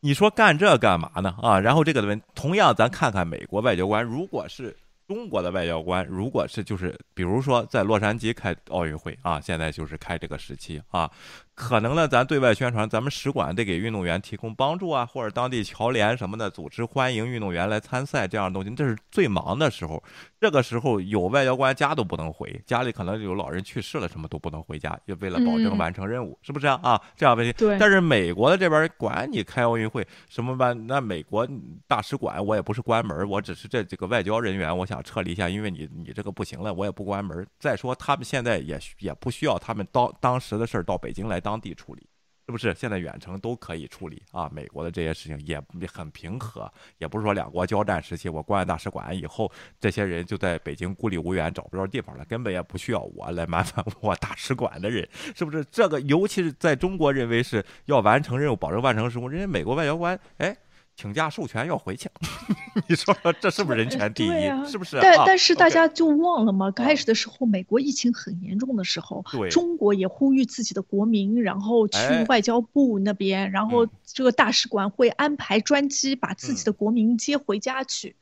你说干这干嘛呢？啊，然后这个问，同样咱看看美国外交官，如果是中国的外交官，如果是就是比如说在洛杉矶开奥运会啊，现在就是开这个时期啊。可能呢，咱对外宣传，咱们使馆得给运动员提供帮助啊，或者当地侨联什么的组织欢迎运动员来参赛这样的东西，这是最忙的时候。这个时候有外交官家都不能回，家里可能有老人去世了，什么都不能回家，就为了保证完成任务，是不是啊？啊，这样问题。对。但是美国的这边管你开奥运会什么办？那美国大使馆我也不是关门，我只是这几个外交人员，我想撤离一下，因为你你这个不行了，我也不关门。再说他们现在也也不需要他们当当时的事儿到北京来。当地处理是不是？现在远程都可以处理啊！美国的这些事情也很平和，也不是说两国交战时期我关了大使馆以后，这些人就在北京孤立无援，找不着地方了，根本也不需要我来麻烦我大使馆的人，是不是？这个尤其是在中国认为是要完成任务、保证完成任务，人家美国外交官哎。请假授权要回去，<laughs> 你说说这是不是人权第一？是不是？但但是大家就忘了吗？刚开始的时候，美国疫情很严重的时候，中国也呼吁自己的国民，然后去外交部那边，然后这个大使馆会安排专机把自己的国民接回家去。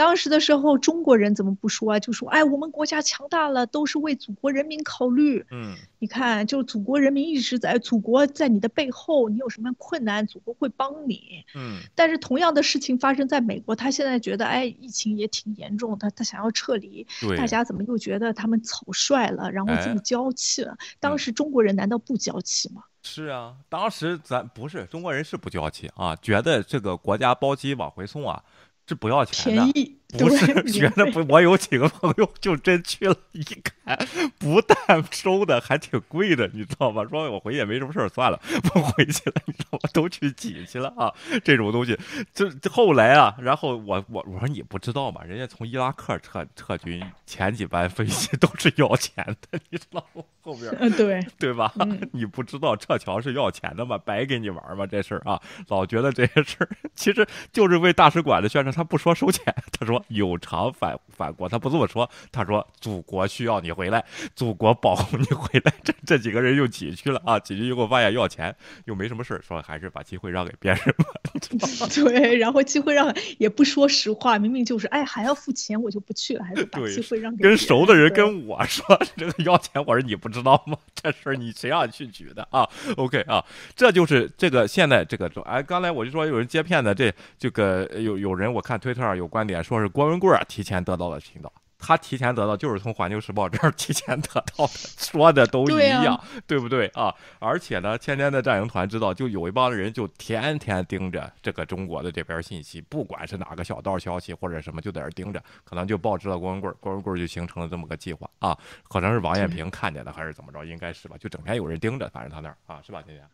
当时的时候，中国人怎么不说啊？就说哎，我们国家强大了，都是为祖国人民考虑。嗯，你看，就祖国人民一直在，祖国在你的背后，你有什么困难，祖国会帮你。嗯。但是同样的事情发生在美国，他现在觉得，哎，疫情也挺严重，他他想要撤离，大家怎么又觉得他们草率了，然后这么娇气了？当时中国人难道不娇气吗？是啊，当时咱不是中国人是不娇气啊，觉得这个国家包机往回送啊。这不要钱的，不是觉得不？我有几个朋友就真去了，一看不但收的还挺贵的，你知道吧？说我回去也没什么事儿，算了，不回去了，你知道吗？都去挤去了啊！这种东西，这后来啊，然后我我我说你不知道吗？人家从伊拉克撤撤军前几班飞机都是要钱的，你知道吗？后边嗯对对吧？你不知道撤侨是要钱的吗？白给你玩吗？这事儿啊，老觉得这些事儿其实就是为大使馆的宣传。他不说收钱，他说说有偿返返国，他不这么说，他说祖国需要你回来，祖国保护你回来。这这几个人又挤去了啊，挤去以后发现要钱，又没什么事儿，说还是把机会让给别人吧。<laughs> 对，然后机会让也不说实话，明明就是哎还要付钱，我就不去了，还是把机会让给跟熟的人跟我说这个要钱，我说你不知道吗？这事儿你谁让你去举的啊？OK 啊，这就是这个现在这个哎，刚才我就说有人接骗的，这这个有有人我看推特上有观点说是郭文贵提前得到了青岛。他提前得到就是从环球时报这儿提前得到的，说的都一样，对不对啊？而且呢，天天的战营团知道，就有一帮人就天天盯着这个中国的这边信息，不管是哪个小道消息或者什么，就在这盯着，可能就报知了郭文贵，郭文贵就形成了这么个计划啊，可能是王艳平看见的还是怎么着，应该是吧？就整天有人盯着，反正他那儿啊，是吧，天天。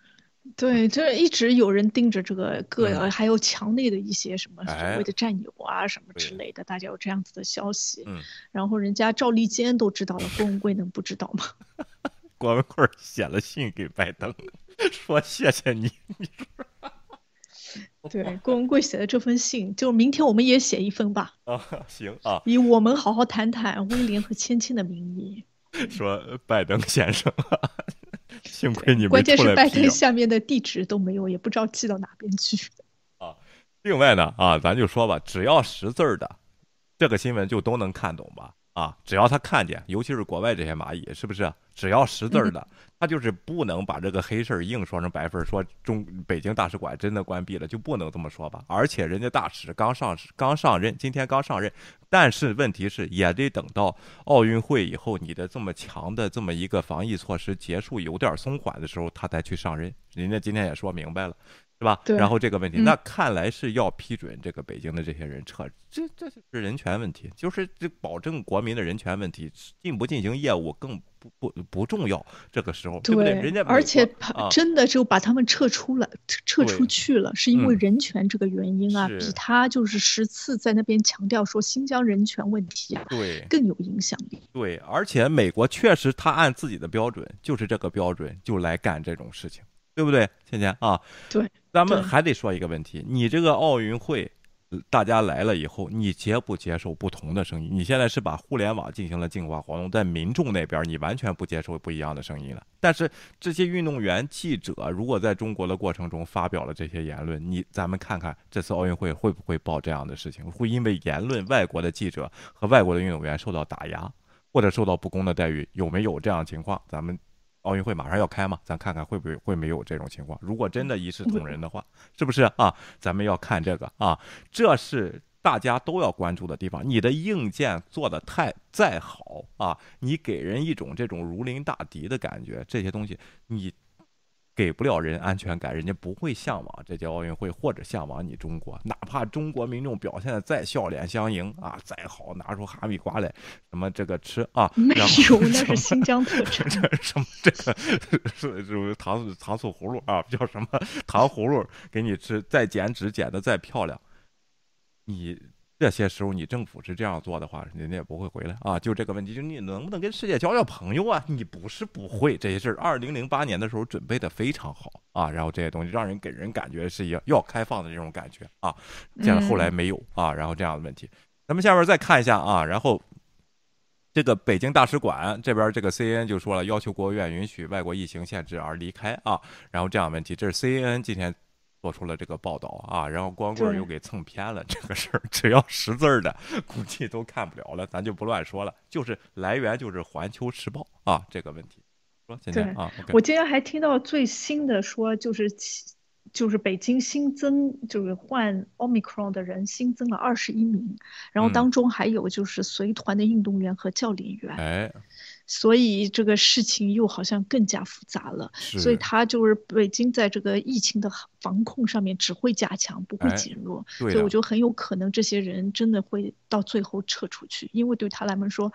对，就是一直有人盯着这个个，还有墙内的一些什么所谓的战友啊，什么之类的，大家有这样子的消息。嗯，然后人家赵立坚都知道了，郭文贵能不知道吗？<laughs> 郭文贵写了信给拜登，说谢谢你。<laughs> 对，郭文贵写的这封信，就明天我们也写一封吧。啊，行啊，以我们好好谈谈威廉和芊芊的名义，<laughs> 说拜登先生。<laughs> 幸亏你关键是拜登下面的地址都没有，也不知道寄到哪边去。啊，另外呢，啊，咱就说吧，只要识字儿的，这个新闻就都能看懂吧？啊，只要他看见，尤其是国外这些蚂蚁，是不是？只要识字儿的，<laughs> 他就是不能把这个黑事儿硬说成白事儿，说中北京大使馆真的关闭了，就不能这么说吧？而且人家大使刚上刚上任，今天刚上任，但是问题是也得等到奥运会以后，你的这么强的这么一个防疫措施结束，有点松缓的时候，他才去上任。人家今天也说明白了。是吧？然后这个问题，那看来是要批准这个北京的这些人撤，这这是人权问题，就是这保证国民的人权问题，进不进行业务更不不不重要。这个时候，对不对？人家而且真的就把他们撤出了，撤出去了，是因为人权这个原因啊，比他就是十次在那边强调说新疆人权问题啊，对更有影响力。对，而且美国确实他按自己的标准，就是这个标准就来干这种事情。对不对，倩倩啊？对，咱们还得说一个问题：你这个奥运会，大家来了以后，你接不接受不同的声音？你现在是把互联网进行了净化活动，在民众那边，你完全不接受不一样的声音了。但是这些运动员、记者，如果在中国的过程中发表了这些言论，你咱们看看这次奥运会会不会报这样的事情？会因为言论，外国的记者和外国的运动员受到打压，或者受到不公的待遇？有没有这样的情况？咱们。奥运会马上要开嘛，咱看看会不会会没有这种情况。如果真的一视同仁的话，是不是啊？咱们要看这个啊，这是大家都要关注的地方。你的硬件做的太再好啊，你给人一种这种如临大敌的感觉，这些东西你。给不了人安全感，人家不会向往这届奥运会，或者向往你中国。哪怕中国民众表现的再笑脸相迎啊，再好，拿出哈密瓜来，什么这个吃啊？没有，那是新疆特 <laughs> 产。什么这个是是糖糖醋葫芦啊？叫什么糖葫芦给你吃？再减脂减的再漂亮，你。这些时候，你政府是这样做的话，人家也不会回来啊。就这个问题，就你能不能跟世界交交朋友啊？你不是不会这些事儿。二零零八年的时候准备的非常好啊，然后这些东西让人给人感觉是要要开放的这种感觉啊，见了后来没有啊，然后这样的问题。咱们下边再看一下啊，然后这个北京大使馆这边，这个 C N 就说了，要求国务院允许外国疫情限制而离开啊，然后这样问题，这是 C N 今天。做出了这个报道啊，然后光棍又给蹭偏了这个事儿，只要识字儿的估计都看不了了，咱就不乱说了，就是来源就是《环球时报》啊，这个问题。说今天啊，我今天还听到最新的说，就是就是北京新增就是患 Omicron 的人新增了二十一名，然后当中还有就是随团的运动员和教练员，哎。所以这个事情又好像更加复杂了，所以他就是北京在这个疫情的防控上面只会加强，不会减弱。所以我觉得很有可能这些人真的会到最后撤出去，因为对他来说，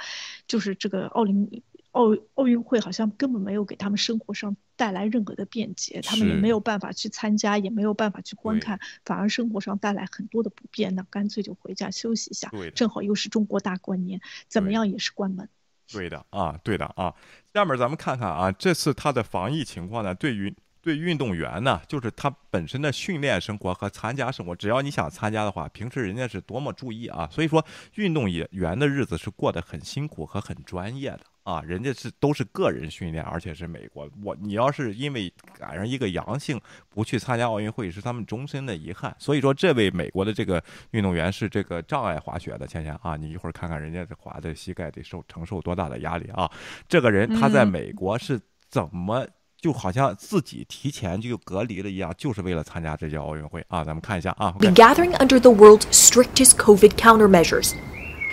就是这个奥林奥奥运会好像根本没有给他们生活上带来任何的便捷，他们也没有办法去参加，也没有办法去观看，反而生活上带来很多的不便。那干脆就回家休息一下，正好又是中国大过年，怎么样也是关门。对的啊，对的啊。下面咱们看看啊，这次他的防疫情况呢，对于对运动员呢，就是他本身的训练生活和参加生活，只要你想参加的话，平时人家是多么注意啊。所以说，运动员的日子是过得很辛苦和很专业的啊。人家是都是个人训练，而且是美国。我你要是因为赶上一个阳性不去参加奥运会，是他们终身的遗憾。所以说，这位美国的这个运动员是这个障碍滑雪的，倩倩啊，你一会儿看看人家这滑的膝盖得受承受多大的压力啊。这个人他在美国是怎么？就好像自己提前就隔离了一样，就是为了参加这届奥运会啊！咱们看一下啊。Be gathering under the world's strictest COVID countermeasures.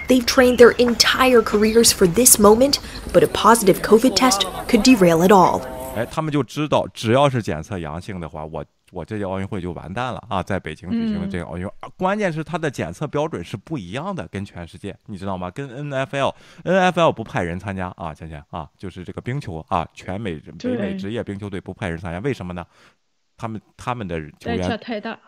They've trained their entire careers for this moment, but a positive COVID test could derail it all. 哎，他们就知道，只要是检测阳性的话，我。我这届奥运会就完蛋了啊！在北京举行的这个奥运会，关键是它的检测标准是不一样的，跟全世界，你知道吗？跟 N F L，N F L 不派人参加啊，倩倩啊，就是这个冰球啊，全美北美职业冰球队不派人参加，为什么呢？他们他们的球员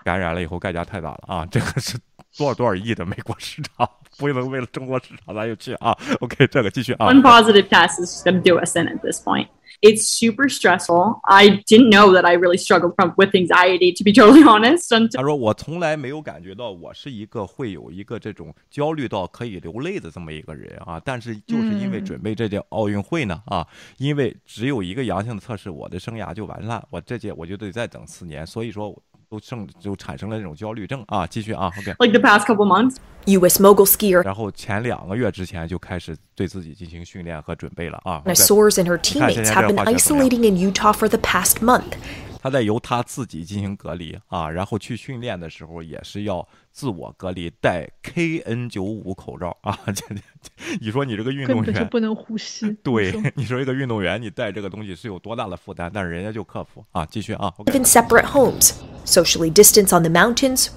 感染了以后代价太大了啊！这个是多少多少亿的美国市场，不能为了中国市场咱就去啊！OK，这个继续啊。One positive test is going to do us in at this point. It's super stressful. I didn't know that I really struggled from with anxiety, to be totally honest. 他说我从来没有感觉到我是一个会有一个这种焦虑到可以流泪的这么一个人啊，但是就是因为准备这届奥运会呢啊，因为只有一个阳性的测试，我的生涯就完了，我这届我就得再等四年，所以说。都生就产生了这种焦虑症啊！继续啊，OK。Like the past couple months, U.S. mogul skier. 然后前两个月之前就开始对自己进行训练和准备了啊。Soares and her teammates have been isolating in Utah for the past month. 他在由他自己进行隔离啊，然后去训练的时候也是要自我隔离，戴 KN95 口罩啊。这这你说你这个运动员不能呼吸。对，你说一个运动员你戴这个东西是有多大的负担？但是人家就克服啊，继续啊。Live in separate homes, socially distance on the mountains,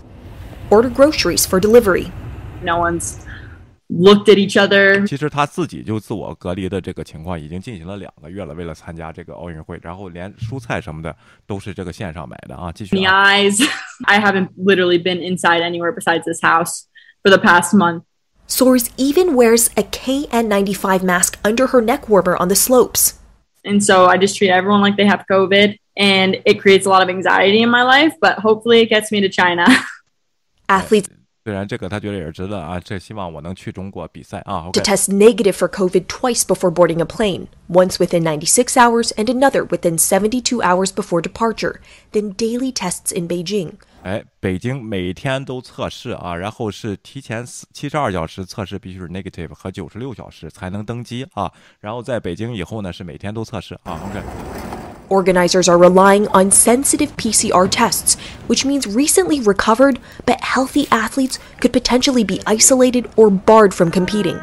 order groceries for delivery. No one's looked at each other。其实他自己就自我隔离的这个情况已经进行了两个月了，为了参加这个奥运会，然后连蔬菜什么的都是这个线上买的啊。继续。The <laughs> eyes, I haven't literally been inside anywhere besides this house for the past month. Soares even wears a KN95 mask under her neck warmer on the slopes. And so I just treat everyone like they have COVID, and it creates a lot of anxiety in my life, but hopefully it gets me to China. <laughs> Athletes 虽然这个他觉得也是值得啊，这希望我能去中国比赛啊。To test negative for COVID twice before boarding a plane, once within 96 hours and another within 72 hours before departure, then daily tests in Beijing. 哎，北京每天都测试啊，然后是提前七十二小时测试必须是 negative 和九十六小时才能登机啊。然后在北京以后呢，是每天都测试啊。OK。 Organizers are relying on sensitive PCR tests, which means recently recovered but healthy athletes could potentially be isolated or barred from competing.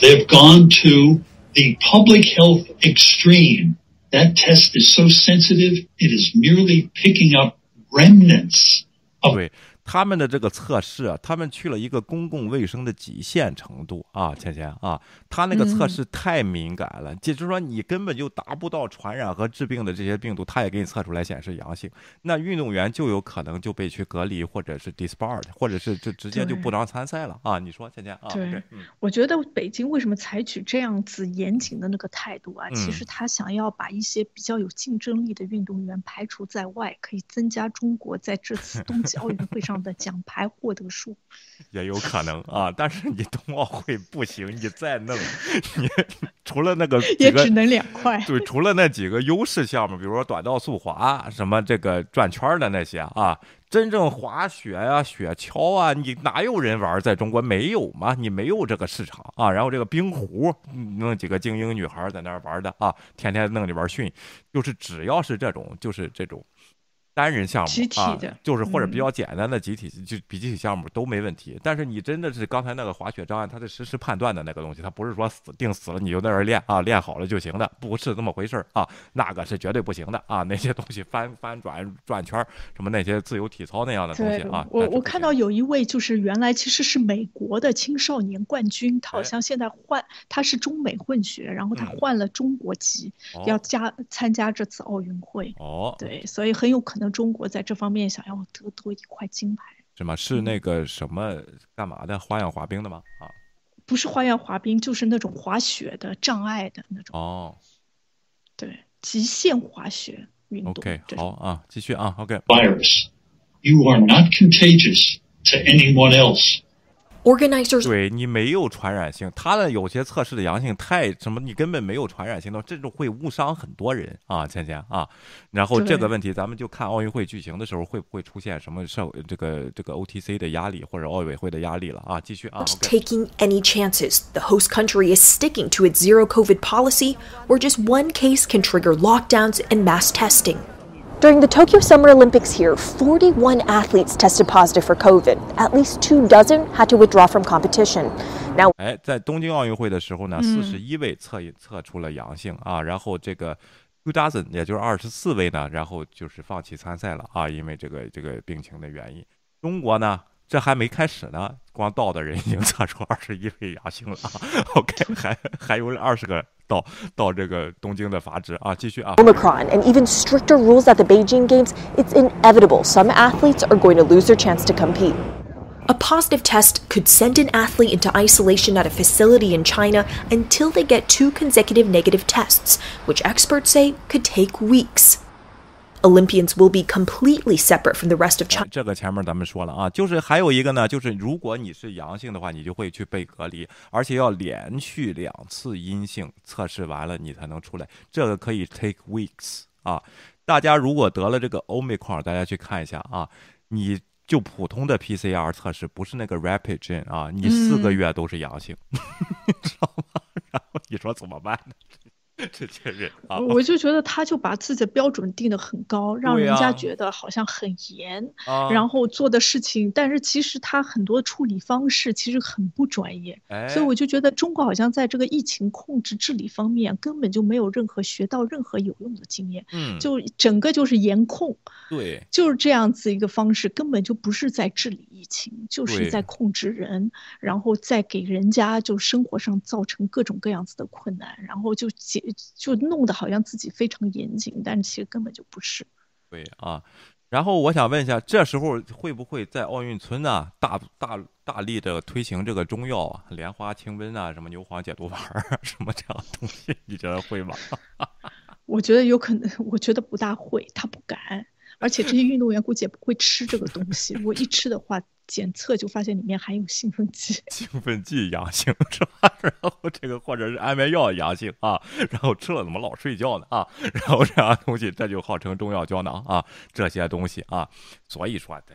They've gone to the public health extreme. That test is so sensitive, it is merely picking up remnants of 他们的这个测试，他们去了一个公共卫生的极限程度啊，倩倩啊，他那个测试太敏感了，也就是说你根本就达不到传染和致病的这些病毒，他也给你测出来显示阳性，那运动员就有可能就被去隔离，或者是 disbarred，或者是就直接就不让参赛了啊？你说倩倩啊？对，我觉得北京为什么采取这样子严谨的那个态度啊？其实他想要把一些比较有竞争力的运动员排除在外，可以增加中国在这次冬季 <laughs> 奥运会上。的奖牌获得数也有可能啊，但是你冬奥会不行，你再弄，你除了那个也只能两块。对，除了那几个优势项目，比如说短道速滑，什么这个转圈的那些啊，真正滑雪呀、雪橇啊，你哪有人玩？在中国没有吗？你没有这个市场啊。然后这个冰壶，弄几个精英女孩在那玩的啊，天天弄里边训，就是只要是这种，就是这种。单人项目啊，就是或者比较简单的集体就比集体项目都没问题。但是你真的是刚才那个滑雪障碍，它是实时判断的那个东西，它不是说死定死了你就在那儿练啊，练好了就行的，不是这么回事儿啊，那个是绝对不行的啊。那些东西翻翻转转圈什么那些自由体操那样的东西啊。我我看到有一位就是原来其实是美国的青少年冠军，他好像现在换他是中美混血，然后他换了中国籍，要加参加这次奥运会。哦，对，所以很有可能。中国在这方面想要得多一块金牌，是吗？是那个什么干嘛的？花样滑冰的吗？啊，不是花样滑冰，就是那种滑雪的障碍的那种。哦，对，极限滑雪。运动。OK，好啊，继续啊，OK。Virus, you are not contagious to anyone else. Organizers 对你没有传染性，他的有些测试的阳性太什么，你根本没有传染性的，这种会误伤很多人啊，芊芊啊。然后这个问题，咱们就看奥运会举行的时候会不会出现什么社这个这个 OTC 的压力或者奥委会的压力了啊？继续啊。Taking any chances, the host country is sticking to its zero COVID policy, where just one case can trigger lockdowns and mass testing. During the Tokyo Summer Olympics here, 41 athletes tested positive for COVID. At least two dozen had to withdraw from competition. Now，哎，在东京奥运会的时候呢，四十一位测测出了阳性啊，然后这个 two dozen，也就是二十四位呢，然后就是放弃参赛了啊，因为这个这个病情的原因。中国呢，这还没开始呢，光到的人已经测出二十一位阳性了。OK，还还有二十个。到到这个东京的阀值啊，继续啊。Omicron <laughs> and even stricter rules at the Beijing Games, it's inevitable some athletes are going to lose their chance to compete. A positive test could send an athlete into isolation at a facility in China until they get two consecutive negative tests, which experts say could take weeks. Olympians will be completely separate from the rest of China。这个前面咱们说了啊，就是还有一个呢，就是如果你是阳性的话，你就会去被隔离，而且要连续两次阴性测试完了你才能出来。这个可以 take weeks 啊。大家如果得了这个 Omicron，大家去看一下啊，你就普通的 PCR 测试，不是那个 rapid gene 啊，你四个月都是阳性，<laughs> 知道吗？然后你说怎么办呢？<laughs> 这些人啊，我就觉得他就把自己的标准定得很高，让人家觉得好像很严，然后做的事情，但是其实他很多处理方式其实很不专业，所以我就觉得中国好像在这个疫情控制治理方面根本就没有任何学到任何有用的经验，嗯，就整个就是严控，对，就是这样子一个方式，根本就不是在治理疫情，就是在控制人，然后再给人家就生活上造成各种各样子的困难，然后就解。就弄得好像自己非常严谨，但是其实根本就不是。对啊，然后我想问一下，这时候会不会在奥运村呢，大大大力的推行这个中药啊，莲花清瘟啊，什么牛黄解毒丸什么这样的东西？你觉得会吗？<laughs> 我觉得有可能，我觉得不大会，他不敢，而且这些运动员估计也不会吃这个东西。如果一吃的话。检测就发现里面含有兴奋剂，兴奋剂阳性是吧？<laughs> 然后这个或者是安眠药阳性啊，然后吃了怎么老睡觉呢啊？<laughs> 然后这样东西这就号称中药胶囊啊，这些东西啊，所以说这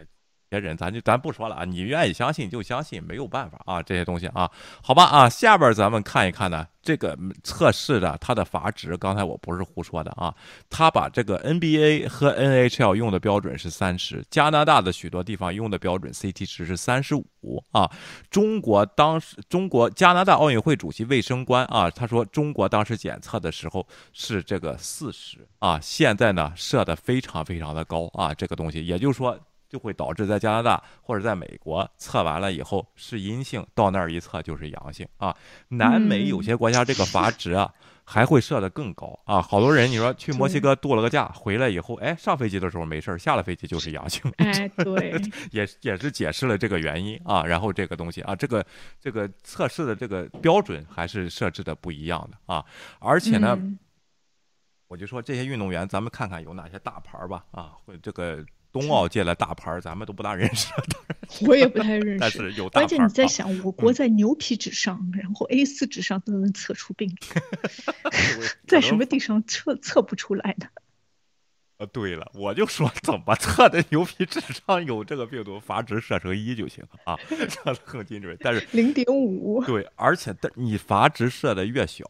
别人咱就咱不说了啊，你愿意相信就相信，没有办法啊，这些东西啊，好吧啊，下边咱们看一看呢。这个测试的它的阀值，刚才我不是胡说的啊，他把这个 NBA 和 NHL 用的标准是三十，加拿大的许多地方用的标准 CT 值是三十五啊。中国当时中国加拿大奥运会主席卫生官啊，他说中国当时检测的时候是这个四十啊，现在呢设的非常非常的高啊，这个东西也就是说。就会导致在加拿大或者在美国测完了以后是阴性，到那儿一测就是阳性啊。南美有些国家这个阀值啊还会设得更高啊。好多人你说去墨西哥度了个假回来以后，哎，上飞机的时候没事儿下了飞机就是阳性。哎，对，<laughs> 也也是解释了这个原因啊。然后这个东西啊，这个这个测试的这个标准还是设置的不一样的啊。而且呢，我就说这些运动员，咱们看看有哪些大牌吧啊，或这个。冬奥界的大牌咱们都不大认识，<laughs> 我也不太认识。但是有大牌。关键你在想，我国在牛皮纸上，然后 A 四纸上都能测出病 <laughs> 毒，<laughs> 在什么地方测测不出来呢？呃，对了，我就说怎么测的牛皮纸上有这个病毒，阀值设成一就行啊，<laughs> 测的更精准。但是零点五，对，而且但你阀值设的越小，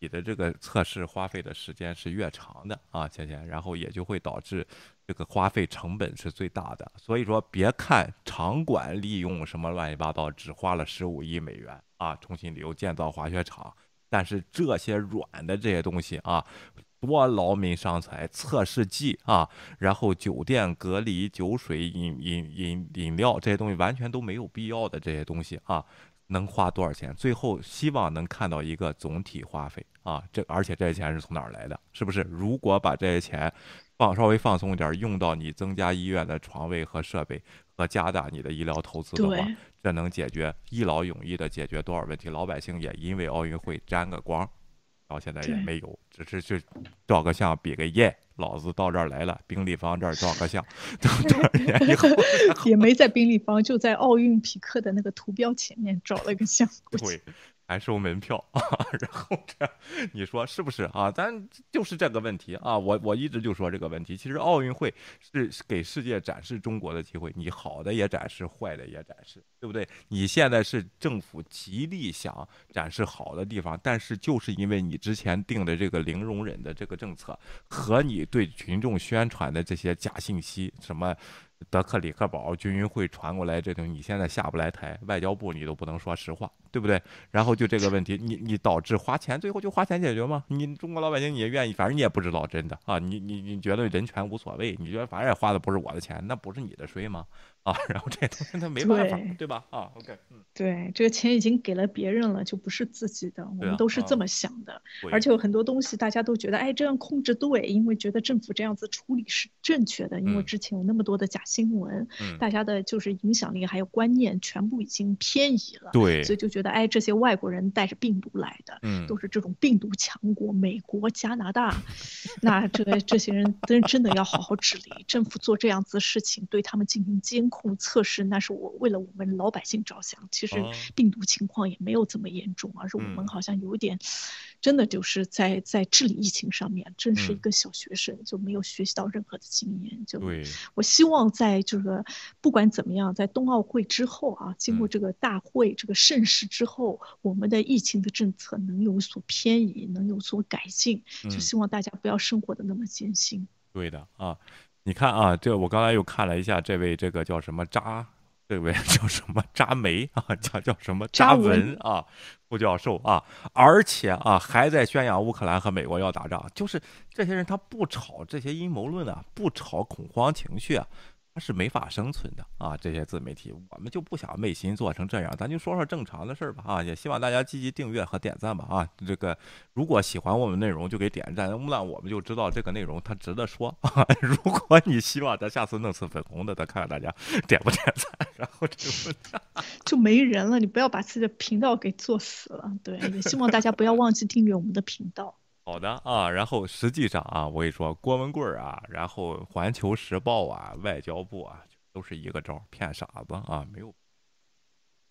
你的这个测试花费的时间是越长的啊，倩倩，然后也就会导致。这个花费成本是最大的，所以说别看场馆利用什么乱七八糟，只花了十五亿美元啊，重新利用建造滑雪场，但是这些软的这些东西啊，多劳民伤财，测试剂啊，然后酒店隔离、酒水、饮饮饮饮料这些东西完全都没有必要的这些东西啊，能花多少钱？最后希望能看到一个总体花费啊，这而且这些钱是从哪儿来的？是不是？如果把这些钱。放稍微放松一点，用到你增加医院的床位和设备，和加大你的医疗投资的话，这能解决一劳永逸的解决多少问题？老百姓也因为奥运会沾个光，到现在也没有，只是去照个相比个耶，老子到这儿来了，冰立方这儿照个相，多少年以后 <laughs> 也没在冰立方，就在奥运匹克的那个图标前面照了个相。对。还收门票啊，<laughs> 然后这样，你说是不是啊？咱就是这个问题啊，我我一直就说这个问题。其实奥运会是给世界展示中国的机会，你好的也展示，坏的也展示，对不对？你现在是政府极力想展示好的地方，但是就是因为你之前定的这个零容忍的这个政策和你对群众宣传的这些假信息，什么。德克里克堡军运会传过来这种，你现在下不来台，外交部你都不能说实话，对不对？然后就这个问题，你你导致花钱，最后就花钱解决吗？你中国老百姓你也愿意，反正你也不知道真的啊，你你你觉得人权无所谓，你觉得反正也花的不是我的钱，那不是你的税吗？啊，然后这东西他没办法，对吧？啊，OK，嗯，对，这个钱已经给了别人了，就不是自己的，我们都是这么想的。而且有很多东西大家都觉得，哎，这样控制对，因为觉得政府这样子处理是正确的，因为之前有那么多的假新闻，大家的就是影响力还有观念全部已经偏移了，对，所以就觉得，哎，这些外国人带着病毒来的，嗯，都是这种病毒强国，美国、加拿大，<laughs> 那这个这些人真真的要好好治理，政府做这样子的事情，对他们进行监。控测试那是我为了我们老百姓着想，其实病毒情况也没有这么严重，而是我们好像有点，真的就是在在治理疫情上面，真是一个小学生就没有学习到任何的经验。就我希望在这个不管怎么样，在冬奥会之后啊，经过这个大会这个盛世之后，我们的疫情的政策能有所偏移，能有所改进，就希望大家不要生活的那么艰辛。对的啊。你看啊，这我刚才又看了一下，这位这个叫什么扎，这位 <laughs> 叫什么扎梅啊，叫叫什么扎文啊，副教授啊，而且啊还在宣扬乌克兰和美国要打仗，就是这些人他不炒这些阴谋论啊，不炒恐慌情绪啊。它是没法生存的啊！这些自媒体，我们就不想昧心做成这样，咱就说说正常的事儿吧啊！也希望大家积极订阅和点赞吧啊！这个如果喜欢我们内容，就给点赞，那我们就知道这个内容它值得说啊！<laughs> 如果你希望咱下次弄次粉红的，再看看大家点不点赞，然后就 <laughs> 就没人了。你不要把自己的频道给做死了，对，也希望大家不要忘记订阅我们的频道。好的啊，然后实际上啊，我跟你说，郭文贵啊，然后《环球时报》啊，外交部啊，都是一个招，骗傻子啊，没有，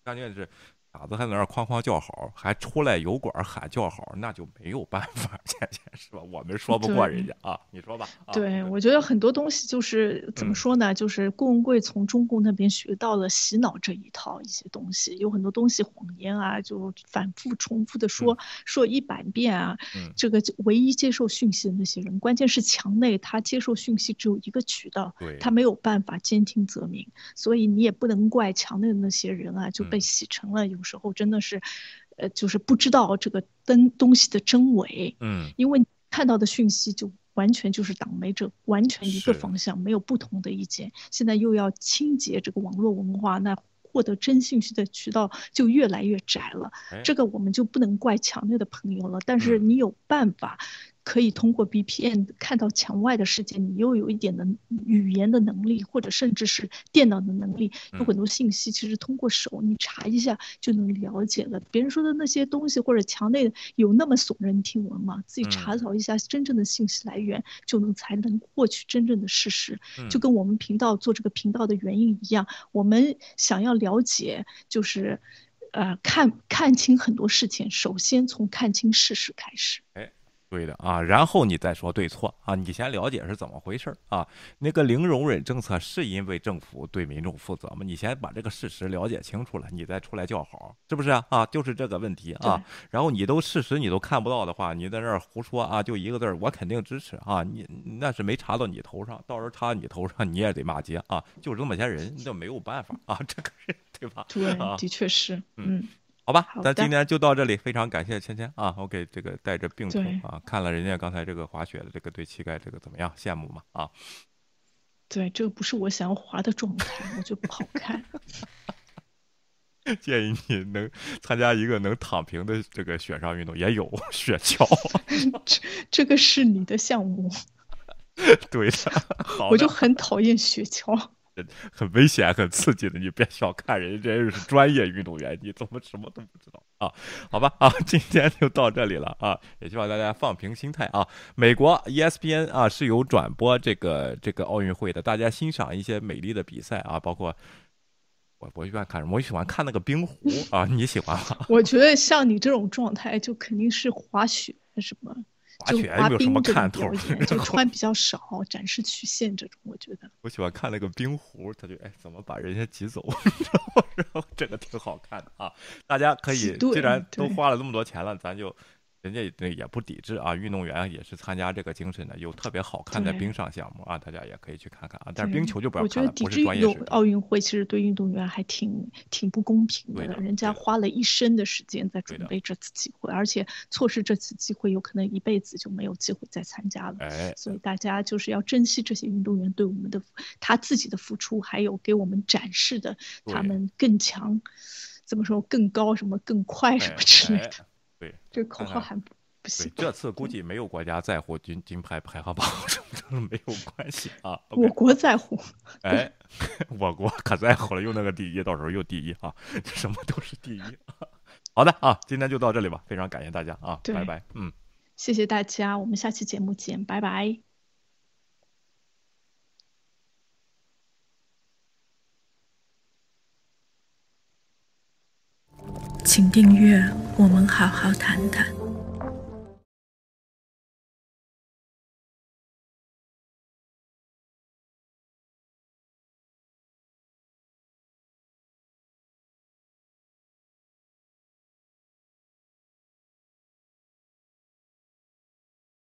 关键是。傻子还在那儿哐哐叫好，还出来油管喊叫好，那就没有办法，<laughs> 倩倩是吧？我们说不过人家啊，你说吧。对，我觉得很多东西就是怎么说呢？就是顾文贵从中共那边学到了洗脑这一套一些东西，有很多东西谎言啊，就反复重复的说说一百遍啊。这个唯一接受讯息的那些人，关键是墙内他接受讯息只有一个渠道，他没有办法兼听则明，所以你也不能怪墙内的那些人啊，就被洗成了有。时候真的是，呃，就是不知道这个灯东西的真伪，嗯，因为看到的讯息就完全就是党媒这完全一个方向，没有不同的意见。现在又要清洁这个网络文化，那获得真信息的渠道就越来越窄了。这个我们就不能怪强烈的朋友了，但是你有办法。可以通过 VPN 看到墙外的世界，你又有一点的语言的能力，或者甚至是电脑的能力，有很多信息其实通过手你查一下就能了解了。别人说的那些东西或者墙内有那么耸人听闻吗？自己查找一下真正的信息来源，就能才能获取真正的事实。就跟我们频道做这个频道的原因一样，我们想要了解，就是呃看看清很多事情，首先从看清事实开始。哎。对的啊，然后你再说对错啊，你先了解是怎么回事啊？那个零容忍政策是因为政府对民众负责吗？你先把这个事实了解清楚了，你再出来叫好，是不是啊？啊，就是这个问题啊。然后你都事实你都看不到的话，你在那儿胡说啊，就一个字儿，我肯定支持啊。你那是没查到你头上，到时候查到你头上，你也得骂街啊。就是这么些人，这没有办法啊，这个是对吧？对，的确是，嗯。好吧，咱今天就到这里，非常感谢芊芊啊！我给这个带着病痛啊，看了人家刚才这个滑雪的这个对膝盖这个怎么样？羡慕吗？啊，对，这个不是我想要滑的状态，我觉得不好看。<laughs> 建议你能参加一个能躺平的这个雪上运动，也有 <laughs> 雪橇。<laughs> 这这个是你的项目。对的，好，我就很讨厌雪橇。很危险、很刺激的。你别小看人家，人家是专业运动员，你怎么什么都不知道啊？好吧，啊，今天就到这里了啊，也希望大家放平心态啊。美国 ESPN 啊是有转播这个这个奥运会的，大家欣赏一些美丽的比赛啊，包括我我一般看什么？我喜欢看那个冰壶啊，你喜欢吗？<laughs> 我觉得像你这种状态，就肯定是滑雪什么。滑雪没有什么看头，就穿比较少，展示曲线这种，我觉得。<laughs> 我喜欢看那个冰壶，他就哎，怎么把人家挤走？<laughs> 然后这个挺好看的啊！大家可以，既然都花了那么多钱了，咱就。人家也也不抵制啊，运动员也是参加这个精神的，有特别好看的冰上项目啊，大家也可以去看看啊。但是冰球就不要看了，不是专业水奥运会其实对运动员还挺挺不公平的，人家花了一生的时间在准备这次机会，而且错失这次机会，有可能一辈子就没有机会再参加了。哎，所以大家就是要珍惜这些运动员对我们的他自己的付出，还有给我们展示的他们更强，怎么说更高什么更快什么之类的。对，这口号还不不行。这次估计没有国家在乎金金牌排行榜什么的，没有关系啊。我国在乎。哎，<laughs> 我国可在乎了，又那个第一，到时候又第一啊，什么都是第一。好的啊，今天就到这里吧，非常感谢大家啊，拜拜。嗯，谢谢大家，我们下期节目见，拜拜。请订阅，我们好好谈谈。